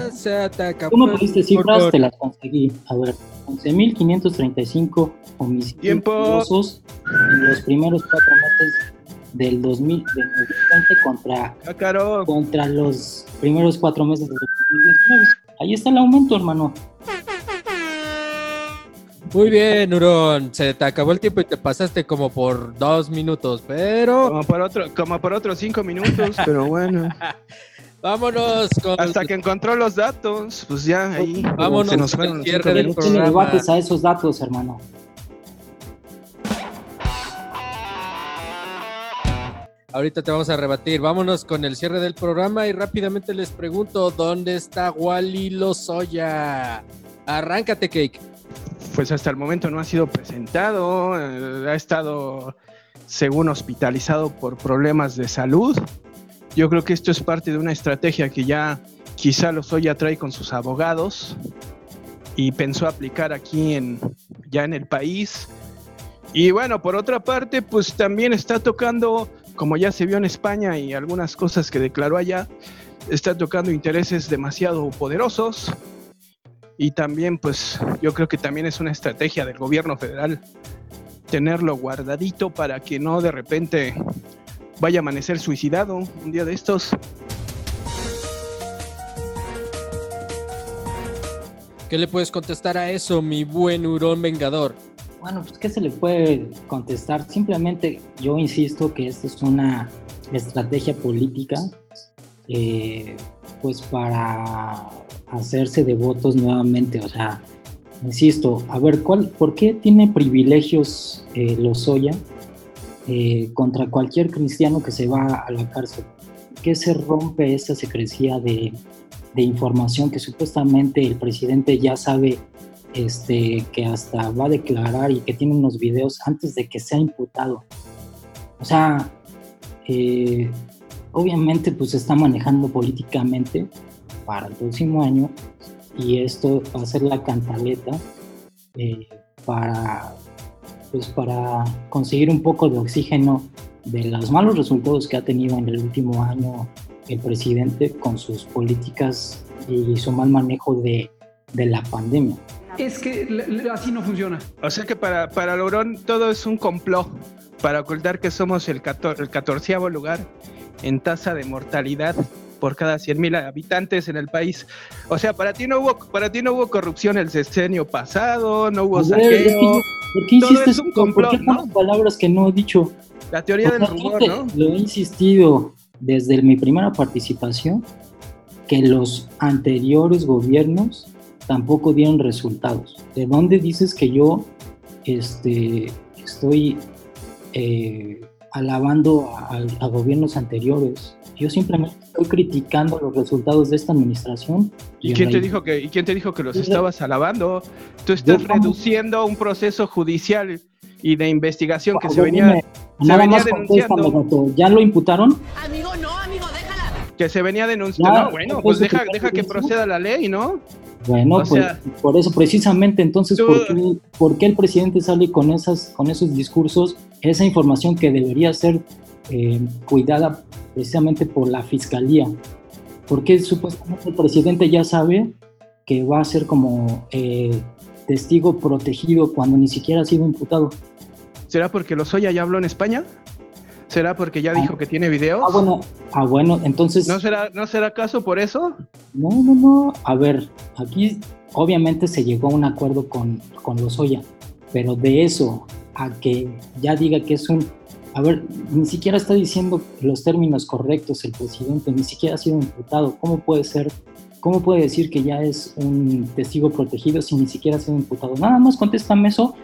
Tú me por pediste cifras, te las conseguí. A ver, 11.535 homicidios Tiempo. en los primeros cuatro meses del, 2000, del 2020 contra, Cácaro. contra los primeros cuatro meses del 2019. Ahí está el aumento, hermano. Muy bien, hurón. Se te acabó el tiempo y te pasaste como por dos minutos, pero Como por otro, como por otros cinco minutos, pero bueno. vámonos con Hasta que encontró los datos, pues ya ahí Vámonos se nos con fueron los del programa. a esos datos, hermano. Ahorita te vamos a rebatir. Vámonos con el cierre del programa y rápidamente les pregunto, ¿dónde está Wally Lozoya? Arráncate, Cake. Pues hasta el momento no ha sido presentado, eh, ha estado, según hospitalizado por problemas de salud. Yo creo que esto es parte de una estrategia que ya quizá Lozoya trae con sus abogados y pensó aplicar aquí en ya en el país. Y bueno, por otra parte, pues también está tocando, como ya se vio en España y algunas cosas que declaró allá, está tocando intereses demasiado poderosos. Y también, pues, yo creo que también es una estrategia del gobierno federal tenerlo guardadito para que no de repente vaya a amanecer suicidado un día de estos. ¿Qué le puedes contestar a eso, mi buen hurón vengador? Bueno, pues ¿qué se le puede contestar? Simplemente yo insisto que esto es una estrategia política, eh, pues para hacerse de votos nuevamente. O sea, insisto, a ver, ¿cuál, ¿por qué tiene privilegios eh, Lozoya eh, contra cualquier cristiano que se va a la cárcel? ¿Qué se rompe esa secrecía de, de información que supuestamente el presidente ya sabe este, que hasta va a declarar y que tiene unos videos antes de que sea imputado. O sea, eh, obviamente pues está manejando políticamente para el próximo año y esto va a ser la cantaleta eh, para, pues para conseguir un poco de oxígeno de los malos resultados que ha tenido en el último año el presidente con sus políticas y su mal manejo de, de la pandemia. Es que así no funciona. O sea que para, para Lorón todo es un complot para ocultar que somos el, cator- el catorceavo lugar en tasa de mortalidad por cada 100.000 habitantes en el país. O sea, para ti no hubo para ti no hubo corrupción el sexenio pasado, no hubo es que saqueo. yo- ¿Por qué insistes es un con- ¿Por qué complot, ¿no? tantas palabras que no he dicho? La teoría del rumor, te- ¿no? Lo he insistido desde mi primera participación que los anteriores gobiernos tampoco dieron resultados. ¿De dónde dices que yo este, estoy eh, alabando a, a gobiernos anteriores? Yo simplemente estoy criticando los resultados de esta administración. ¿Y quién te dijo que y quién te dijo que los Yo- estabas alabando? Tú estás Yo reduciendo un proceso judicial y de investigación que se venía dime, se Nada venía más denunciando, Gato. ¿Ya lo imputaron? Amigo, no, amigo, déjala. que se venía denunciando. Ya, No, bueno, pues de deja, que- deja que proceda la ley, ¿no? Bueno, O pues sea- por eso precisamente entonces, Tú- ¿por qué, por qué el presidente sale con, esas, con esos discursos, esa información que debería ser eh, cuidada precisamente por la fiscalía? Porque supuestamente el presidente ya sabe que va a ser como eh, testigo protegido cuando ni siquiera ha sido imputado. ¿Será porque Lozoya ya habló en España? ¿Será porque ya dijo que tiene videos? Ah, bueno, ah, bueno entonces... ¿No será, ¿No será acaso por eso? No, no, no. A ver, aquí obviamente se llegó a un acuerdo con, con Lozoya, pero de eso a que ya diga que es un... A ver, ni siquiera está diciendo los términos correctos el presidente, ni siquiera ha sido imputado. ¿Cómo puede ser? ¿Cómo puede decir que ya es un testigo protegido si ni siquiera ha sido imputado? Nada más contéstame eso,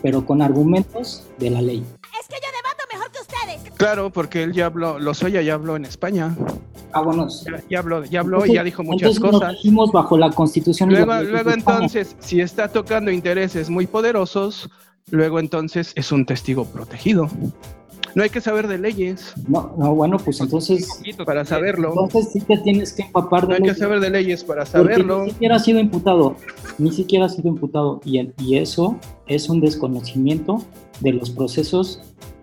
pero con argumentos de la ley. Es que yo debato mejor que ustedes. Claro, porque él ya habló, Lozoya ya habló en España. Ah, bueno. Ya, ya habló, ya habló y ya dijo muchas entonces nos cosas. regimos bajo la Constitución Luego, luego entonces, si está tocando intereses muy poderosos, luego entonces es un testigo protegido. No hay que saber de leyes. No, no, bueno, pues entonces... Para saberlo. Entonces sí te tienes que empapar de No hay que saber de leyes para porque saberlo. Ni siquiera ha sido imputado, ni siquiera ha sido imputado. Y, el- y eso es un desconocimiento de los procesos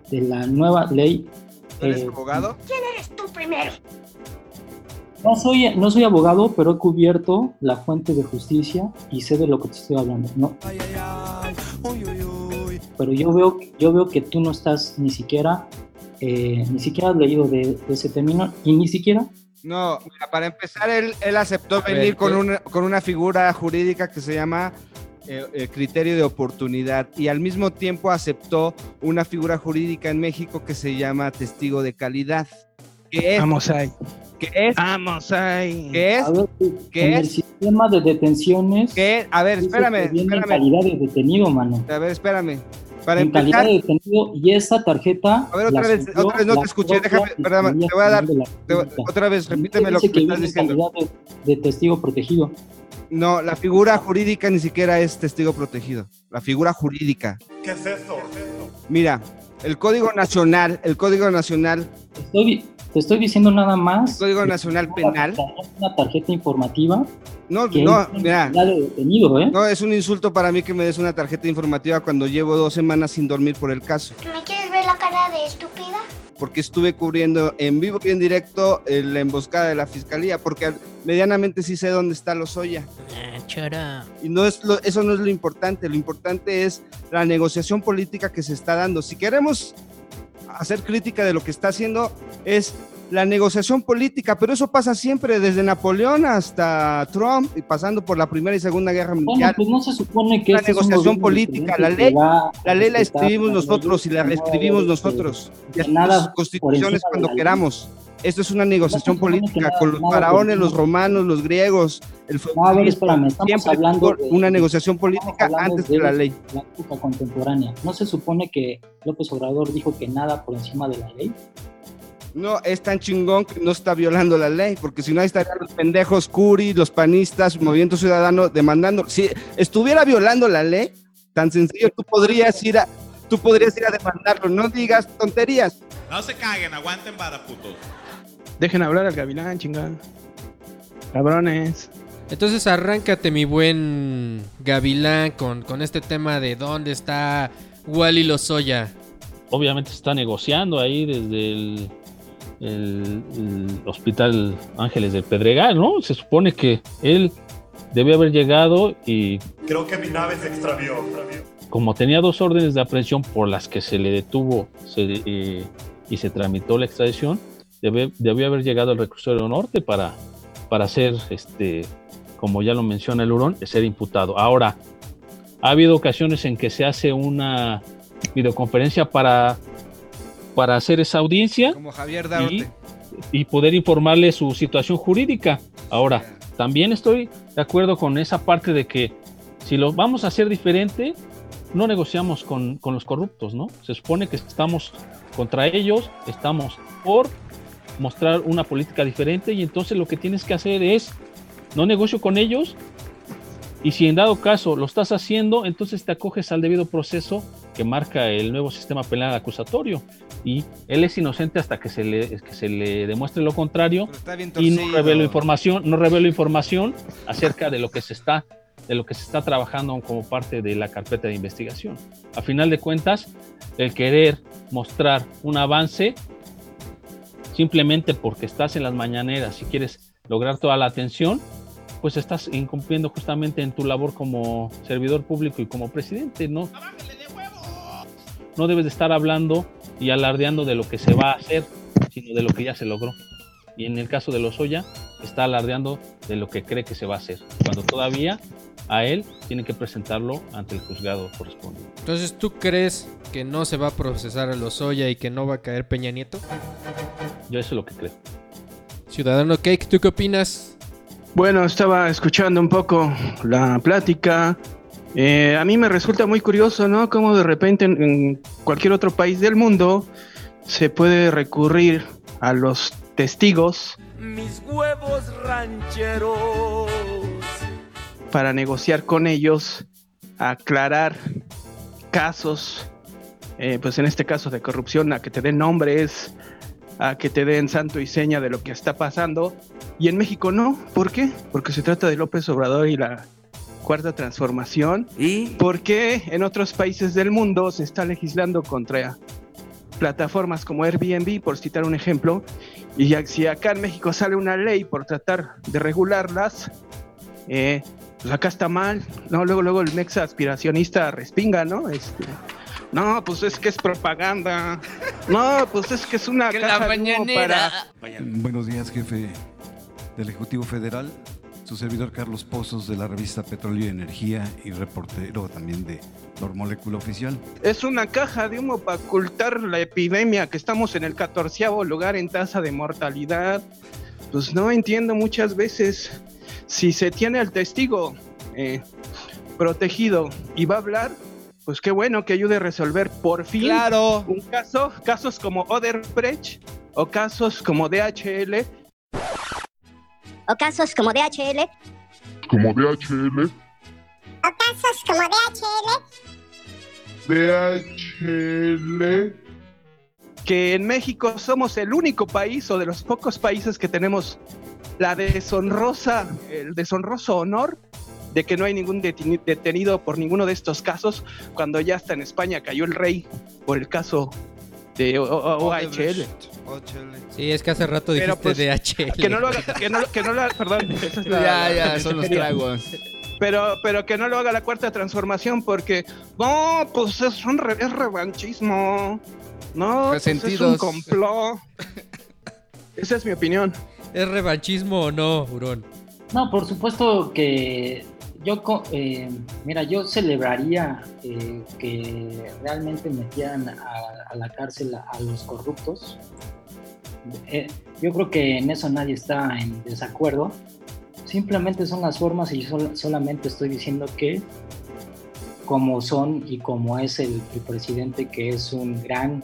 de la nueva ley. ¿Eres eh, abogado? ¿Quién eres tú primero? no, soy, no soy abogado, pero he cubierto la fuente de justicia y sé de lo que te estoy hablando. No. Pero yo veo, yo veo que tú no estás ni siquiera, eh, ni siquiera has leído de, de ese término y ni siquiera No, mira, para empezar, él, él aceptó ver, venir con una, con una figura jurídica que se llama eh, eh, criterio de oportunidad y al mismo tiempo aceptó una figura jurídica en México que se llama testigo de calidad. ¿Qué es? Vamos ahí. ¿Qué es? Vamos ahí. ¿Qué es? A ver, ¿Qué en el es? sistema de detenciones. ¿Qué? A ver, espérame, que espérame. calidad de detenido, mano. A ver, espérame. Para en calidad de detenido y esa tarjeta. a ver, otra vez, otra vez no te escuché, déjame, perdón, te voy a dar, te otra vez, repíteme lo que, que me estás diciendo. calidad de, de testigo protegido. No, la figura jurídica ni siquiera es testigo protegido. La figura jurídica. ¿Qué es eso? Mira, el Código Nacional, el Código Nacional, Estoy, te estoy diciendo nada más. Código Nacional Penal. tarjeta- Una tarjeta informativa. No, no, mira. detenido, ¿eh? No, es un insulto para mí que me des una tarjeta informativa cuando llevo dos semanas sin dormir por el caso. ¿Me quieres ver la cara de estúpida? Porque estuve cubriendo en vivo y en directo eh, la emboscada de la fiscalía, porque medianamente sí sé dónde está Lozoya. Y no es lo- eso no es lo importante, lo importante es la negociación política que se está dando. Si queremos hacer crítica de lo que está haciendo, es la negociación política, pero eso pasa siempre desde Napoleón hasta Trump y pasando por la Primera y Segunda Guerra Bueno, Mundial. pues no se supone que la este negociación política, la ley, la ley la escribimos las nosotros y la reescribimos este, nosotros. Y nada por constituciones cuando ley. queramos. Esto es una negociación No política nada- con los faraones, los romanos, los griegos, el No, a ver, espérame, estamos Siempre hablando de- una negociación política antes de de la ley. La época contemporánea. ¿No se supone que López Obrador dijo que nada por encima de la ley? No es tan chingón que no está violando la ley, porque si no ahí estarían los pendejos Curi, los panistas, Movimiento Ciudadano demandando. Si estuviera violando la ley, tan sencillo, tú podrías ir a, tú podrías ir a demandarlo. No digas tonterías. No se caguen, aguanten para putos. Dejen hablar al gavilán, chingada. Cabrones. Entonces arráncate mi buen Gavilán con, con este tema de dónde está Wally Lozoya. Obviamente se está negociando ahí desde el, el- el Hospital Ángeles de Pedregal, ¿no? Se supone que él debe haber llegado y Creo que mi nave se extravió. como tenía dos órdenes de aprehensión por las que se le detuvo se- eh, y se tramitó la extradición, debe- debió haber llegado al reclusorio norte para, para ser, este, como ya lo menciona el hurón, ser imputado. Ahora, ha habido ocasiones en que se hace una videoconferencia para, para hacer esa audiencia Como Javier y, y poder informarle su situación jurídica. Ahora, también estoy de acuerdo con esa parte de que si lo vamos a hacer diferente, no negociamos con, con los corruptos, ¿no? Se supone que estamos contra ellos, estamos por mostrar una política diferente y entonces lo que tienes que hacer es no negocio con ellos y si en dado caso lo estás haciendo, entonces te acoges al debido proceso que marca el nuevo sistema penal acusatorio y él es inocente hasta que se le, que se le demuestre lo contrario y no revelo información, no revelo información acerca de lo que se está de lo que se está trabajando como parte de la carpeta de investigación. A final de cuentas, el querer mostrar un avance simplemente porque estás en las mañaneras y quieres lograr toda la atención, pues estás incumpliendo justamente en tu labor como servidor público y como presidente, ¿no? No debes de estar hablando y alardeando de lo que se va a hacer, sino de lo que ya se logró. Y en el caso de Lozoya, está alardeando de lo que cree que se va a hacer, cuando todavía a él tiene que presentarlo ante el juzgado correspondiente. Entonces, ¿tú crees que no se va a procesar a Lozoya y que no va a caer Peña Nieto? Yo eso es lo que creo. Ciudadano Cake, ¿tú qué opinas? Bueno, estaba escuchando un poco la plática. Eh, a mí me resulta muy curioso, ¿no? Cómo de repente en, en cualquier otro país del mundo se puede recurrir a los testigos Mis huevos rancheros. para negociar con ellos, aclarar casos, eh, pues en este caso de corrupción, a que te den nombres, a que te den santo y seña de lo que está pasando. Y en México no. ¿Por qué? Porque se trata de López Obrador y la cuarta transformación. ¿Y? Porque en otros países del mundo se está legislando contra plataformas como Airbnb, por citar un ejemplo. Y ya- si acá en México sale una ley por tratar de regularlas, eh, pues acá está mal. No, luego, luego el mexa aspiracionista respinga, ¿no? Este, no, pues es que es propaganda. No, pues es que es una Que la caja mañanera. para Buenos días, jefe del Ejecutivo Federal. Su servidor Carlos Pozos de la revista Petróleo y Energía y reportero también de Normolécula Oficial. Es una caja de humo para ocultar la epidemia, que estamos en el catorceavo lugar en tasa de mortalidad. Pues no entiendo muchas veces si se tiene al testigo eh, protegido y va a hablar, pues qué bueno que ayude a resolver por fin Claro. un caso, casos como Oderbrecht o casos como DHL. O casos como DHL. Como DHL. O casos como DHL. DHL. que en México somos el único país o de los pocos países que tenemos la deshonrosa, el deshonroso honor de que no hay ningún deteni- detenido por ninguno de estos casos, cuando ya hasta en España cayó el rey por el caso de OHL. Sí, es que hace rato dijiste pues, DHL. Que no lo haga, que no, que no lo haga- perdón. esa es la- Ya, ya, son los tragos. Pero, pero que no lo haga la cuarta transformación porque, no, pues es, un re- es revanchismo. No, pues es un complot. Esa es mi opinión. ¿Es revanchismo o no, Hurón? No, por supuesto que yo, eh, mira, yo celebraría eh, que realmente metieran a, a la cárcel a, a los corruptos. Eh, yo creo que en eso nadie está en desacuerdo. Simplemente son las formas y sol- solamente estoy diciendo que como son y como es el, el presidente que es un gran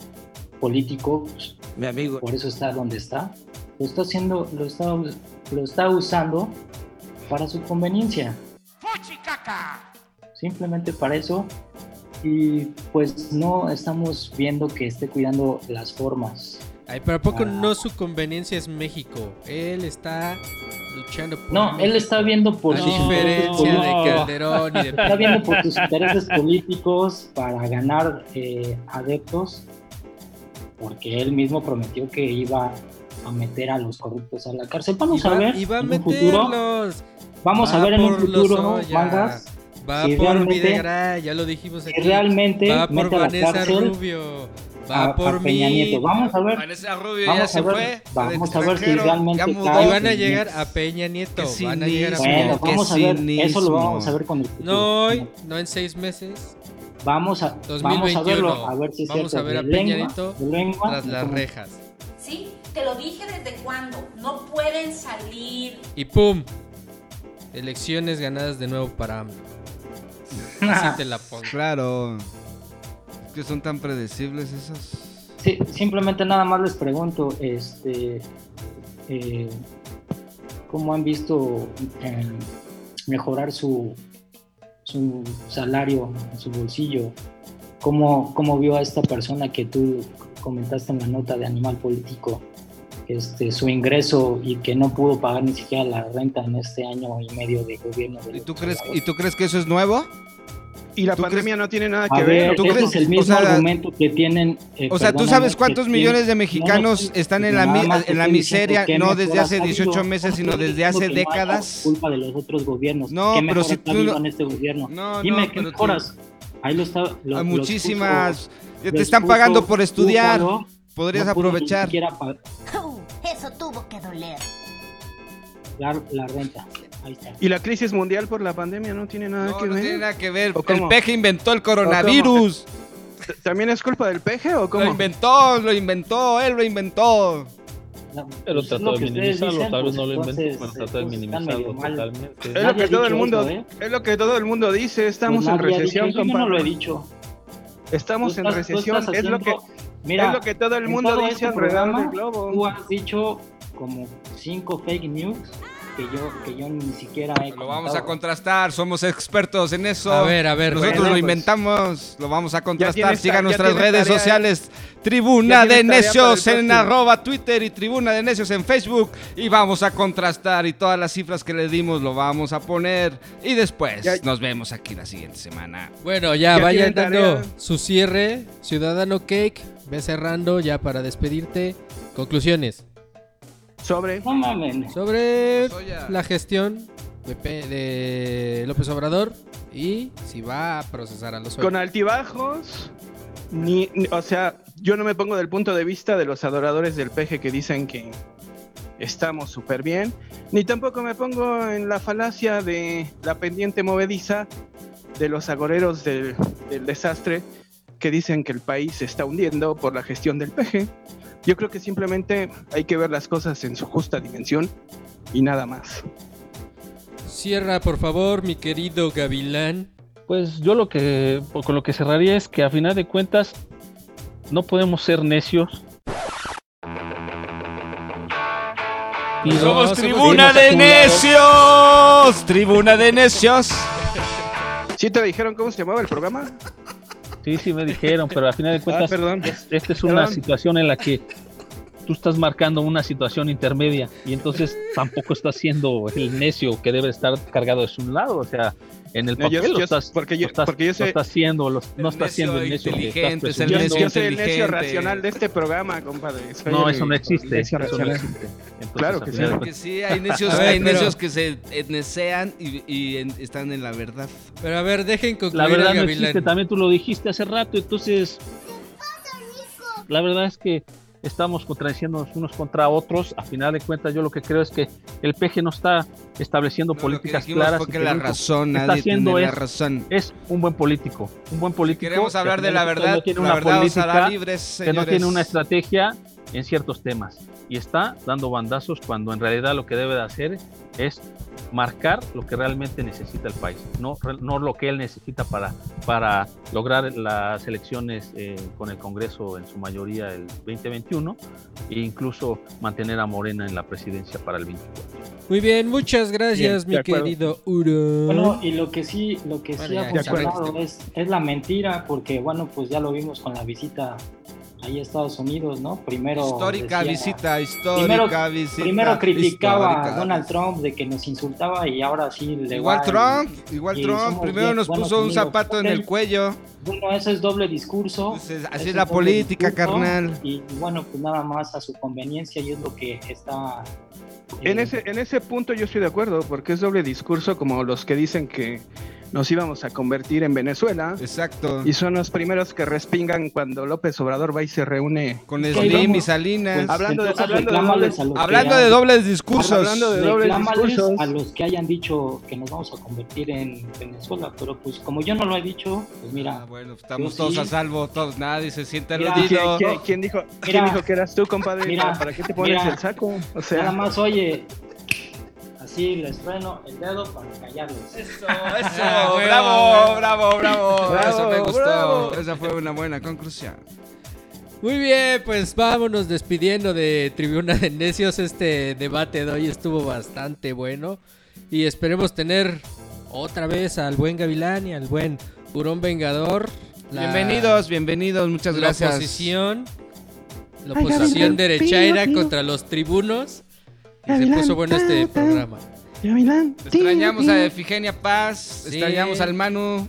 político, pues, Mi amigo. por eso está donde está, lo está haciendo, lo está, lo está usando para su conveniencia. Simplemente para eso. Y pues no estamos viendo que esté cuidando las formas. Ay, pero ¿a poco Ah. no su conveniencia es México? Él está luchando por No, él está viendo por A diferencia de No. Calderón y de Está viendo por sus intereses políticos para ganar eh, adeptos, porque él mismo prometió que iba a meter a los corruptos a la cárcel. Vamos va- a ver y va a en un futuro. Vamos a Va ver en un futuro, mangas. Va si por Videgaray, ya lo dijimos si aquí. realmente va por mete a la Vanessa cárcel Rubio. Va a- por a Peña mí. Nieto. Vamos a ver. Vanessa Rubio Vamos ya a se ver, fue. vamos a ver si realmente. Y van a llegar a Peña Nieto. Van a llegar a. Peña Bueno, Nieto. vamos a ver. Eso lo vamos a ver con el futuro. No hoy, no en seis meses. Vamos a, vamos 2021. a verlo, a ver si es Vamos cierto. a ver a Peña lengua, Nieto tras las como- rejas. Sí, te lo dije desde cuándo. No pueden salir. Y pum. Elecciones ganadas de nuevo para AMLO. Así te la pongo. Claro. Que son tan predecibles esos. Sí, simplemente nada más les pregunto, este, eh, ¿cómo han visto eh, mejorar su, su salario, su bolsillo? ¿Cómo, ¿Cómo vio a esta persona que tú comentaste en la nota de Animal Político, este, su ingreso y que no pudo pagar ni siquiera la renta en este año y medio de gobierno? de ¿Y tú crees? ¿y tú crees que eso es nuevo? Y la ¿Tú pandemia no tiene nada A que ver, ver. ¿tú ese crees? es el mismo O sea, argumento que tienen. eh, O sea, ¿tú sabes cuántos millones de No, mexicanos no, están en la, en la miseria no desde ha hace salido. 18 meses, No sino desde hace que no décadas? culpa de los otros gobiernos. No, ¿Qué pero si tú no- en este gobierno? No, Dime no, qué mejoras. Ahí lo está. Lo, muchísimas. puso- te están puso pagando por estudiar. Podrías aprovechar. eso tuvo que doler. la renta. Y la crisis mundial por la pandemia no tiene nada No, que no ver. tiene nada que ver. ¿O El peje inventó el coronavirus. ¿También es culpa del peje o Lo cómo? inventó, lo inventó, él lo inventó. No, Pero pues es trató lo de minimizarlo, dicen, tal vez pues, no lo inventó, pero trató de minimizarlo totalmente. Es lo que todo el mundo, eso, ¿eh? es lo que todo el mundo dice. Estamos Pues en recesión, dicho yo no lo he dicho. Estamos en recesión. Es lo que Mira, es lo que todo el mundo todo dice este alrededor programa, del globo. Tú has dicho como cinco fake news que yo, que yo ni siquiera he Lo vamos a contrastar, somos expertos en eso. A ver, a ver, Nosotros bueno, lo pues, inventamos, lo vamos a contrastar. Sigan nuestras redes tarea- sociales, Tribuna de Necios en arroba Twitter y Tribuna de Necios en Facebook. Y vamos a contrastar y todas las cifras que le dimos lo vamos a poner. Y después Ya- nos vemos aquí la siguiente semana. Bueno, ya, Ya vayan dando tarea. su cierre. Ciudadano Cake, ve cerrando ya para despedirte. Conclusiones. Sobre. No mames. Sobre Lozoya. la gestión de, Pe- de López Obrador y si va a procesar a los Con altibajos. Ni, ni- o sea, yo no me pongo del punto de vista de los adoradores del peje que dicen que estamos súper bien. Ni tampoco me pongo en la falacia de la pendiente movediza de los agoreros del, del desastre que dicen que el país se está hundiendo por la gestión del peje. Yo creo que simplemente hay que ver las cosas en su justa dimensión y nada más. Cierra, por favor, mi querido Gavilán. Pues yo lo que con lo que cerraría es que a final de cuentas no podemos ser necios. Y No, Somos Tribuna de. Necios. Tribuna de Necios. ¿Sí te dijeron cómo se llamaba el programa? Sí, sí me dijeron, pero a final de cuentas perdón. es- esta es una Perdón. situación en la que tú estás marcando una situación intermedia y entonces tampoco estás siendo el necio que debe estar cargado de su lado, o sea, en el No, yo- papel lo yo- estás, porque yo- lo estás, porque yo lo sé- estás haciendo, lo- no estás siendo el necio inteligente, es el necio yo soy el necio racional de este programa, compadre. Soy No, el- eso no existe, eso no existe. Entonces, Claro que sí. sí, hay necios, ver, hay pero- necios que se necean y, y en- están en la verdad. Pero a ver, dejen concluir La verdad no existe, también tú lo dijiste hace rato, entonces la verdad es que estamos contradiciéndonos unos contra otros. A final de cuentas, yo lo que creo es que el PG no está estableciendo No, lo que políticas claras. que lo la razón, que está nadie haciendo tiene la es- razón. Es un buen político, un buen político. Queremos que a hablar de final la verdad, no tiene la una verdad política, libres, que no tiene una estrategia en ciertos temas y está dando bandazos cuando en realidad lo que debe de hacer es marcar lo que realmente necesita el país, no, no lo que él necesita para, para lograr las elecciones eh, con el Congreso en su mayoría el 2021 e incluso mantener a Morena en la presidencia para el 24. Muy bien, muchas gracias, Bien, mi querido Uro. Bueno, y lo que sí, lo que Bueno, sí ha funcionado es, es la mentira, porque bueno, pues ya lo vimos con la visita ahí a Estados Unidos, ¿no? Primero Histórica decía- visita, histórica primero, visita. Primero criticaba histórica a Donald Trump de que nos insultaba y ahora sí le Igual va y- Trump, igual y Trump. Primero bien nos puso un zapato en el cuello. Bueno, eso es doble discurso. así Eso es la política, discurso, carnal. Y, y bueno, pues nada más a su conveniencia y es lo que está... En eh, ese, en ese punto yo estoy de acuerdo, porque es doble discurso como los que dicen que nos íbamos a convertir en Venezuela. Exacto. Y son los primeros que respingan cuando López Obrador va y se reúne Con Pues Slim y. Salinas. Pues hablando de, hablando dobles, Hablando de discursos. Hablando de dobles discursos. a los que hayan dicho que nos vamos a convertir en Venezuela, pero pues como yo no lo he dicho, pues mira, Ah, bueno, estamos yo todos sí. a salvo, todos, nadie se siente aludido. ¿Quién, quién- quién dijo, quién dijo que eras tú, compadre? Mira. ¿Para qué te pones Mira. el saco? O nada sea, más oye, así les trueno el dedo para callarlos. Eso, Ah, huevo, bravo, bravo, bravo, Bravo, Eso me gustó. bravo. Esa fue una buena conclusión. Muy bien, pues vámonos despidiendo de Tribuna de Necios. Este debate de hoy estuvo bastante bueno. Y esperemos tener otra vez al buen Gavilán y al buen Hurón Vengador. La- Bienvenidos, bienvenidos, muchas la gracias. oposición. La oposición derechaira contra los tribunos. Y se puso bueno este programa. Gavilán, Extrañamos a. Efigenia Paz, Sí. extrañamos al Manu.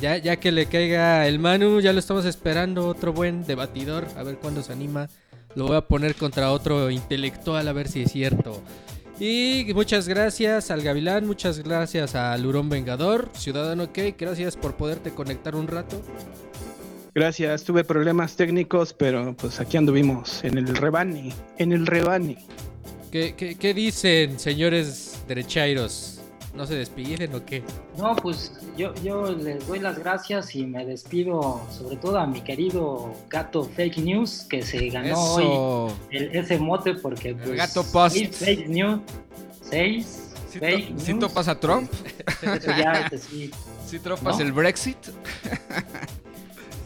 Ya, ya que le caiga el Manu, ya lo estamos esperando. Otro buen debatidor. A ver cuándo se anima. Lo voy a poner contra otro intelectual a ver si es cierto. Y muchas gracias al Gavilán, muchas gracias al Hurón Vengador, Ciudadano Cake, gracias por poderte conectar un rato. Gracias, tuve problemas técnicos, pero pues aquí anduvimos, en el rebane, en el rebane. ¿Qué, qué, qué dicen, señores derechairos? ¿No se despiden o qué? No, pues yo, yo les doy las gracias y me despido sobre todo a mi querido gato Fake News que se ganó hoy Eso. el- ese mote porque pues, gato post. fake news, seis ¿Sí, fake to- news. sí topas a Trump? Ya, este sí. ¿Sí tropas ¿No? el Brexit?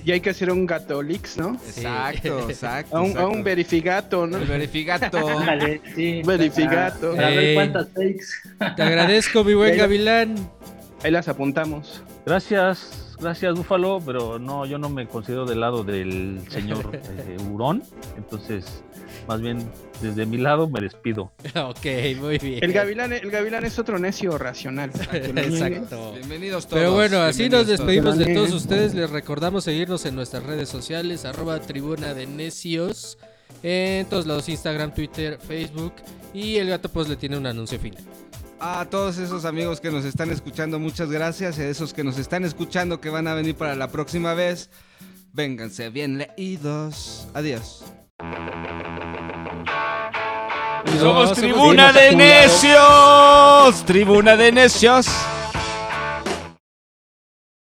Y hay que hacer un gato leaks, ¿no? Exacto, exacto. A un, a exacto. un verifigato, ¿no? El verificato. Ándale, sí. Verificato. Para, para Ey. ver cuántas fakes. Te agradezco, mi buen. Gavilán. Ahí las apuntamos. Gracias, gracias Búfalo, pero no, yo no me considero del lado del señor eh, Hurón, entonces más bien desde mi lado me despido. ok, muy bien. El gavilán, el gavilán es otro necio racional. Exacto. Bienvenidos todos. Pero bueno, así nos despedimos de todos. todos ustedes. Les recordamos seguirnos en nuestras redes sociales, arroba tribuna de necios, en todos lados, Instagram, Twitter, Facebook. Y el gato pues le tiene un anuncio final. A todos esos amigos que nos están escuchando, muchas gracias. Y a esos que nos están escuchando que van a venir para la próxima vez, vénganse bien leídos. Adiós. Somos Tribuna de Necios. Tribuna de Necios.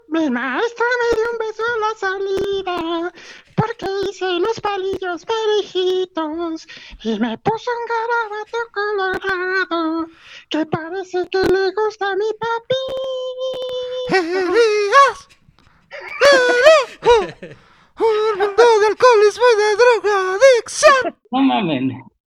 Mi maestra me dio un beso a la salida porque hice los palillos perejitos y me puso un garabato colorado que parece que le gusta a mi papi. Un mundo de alcoholismo y de drogadicción. No mamen.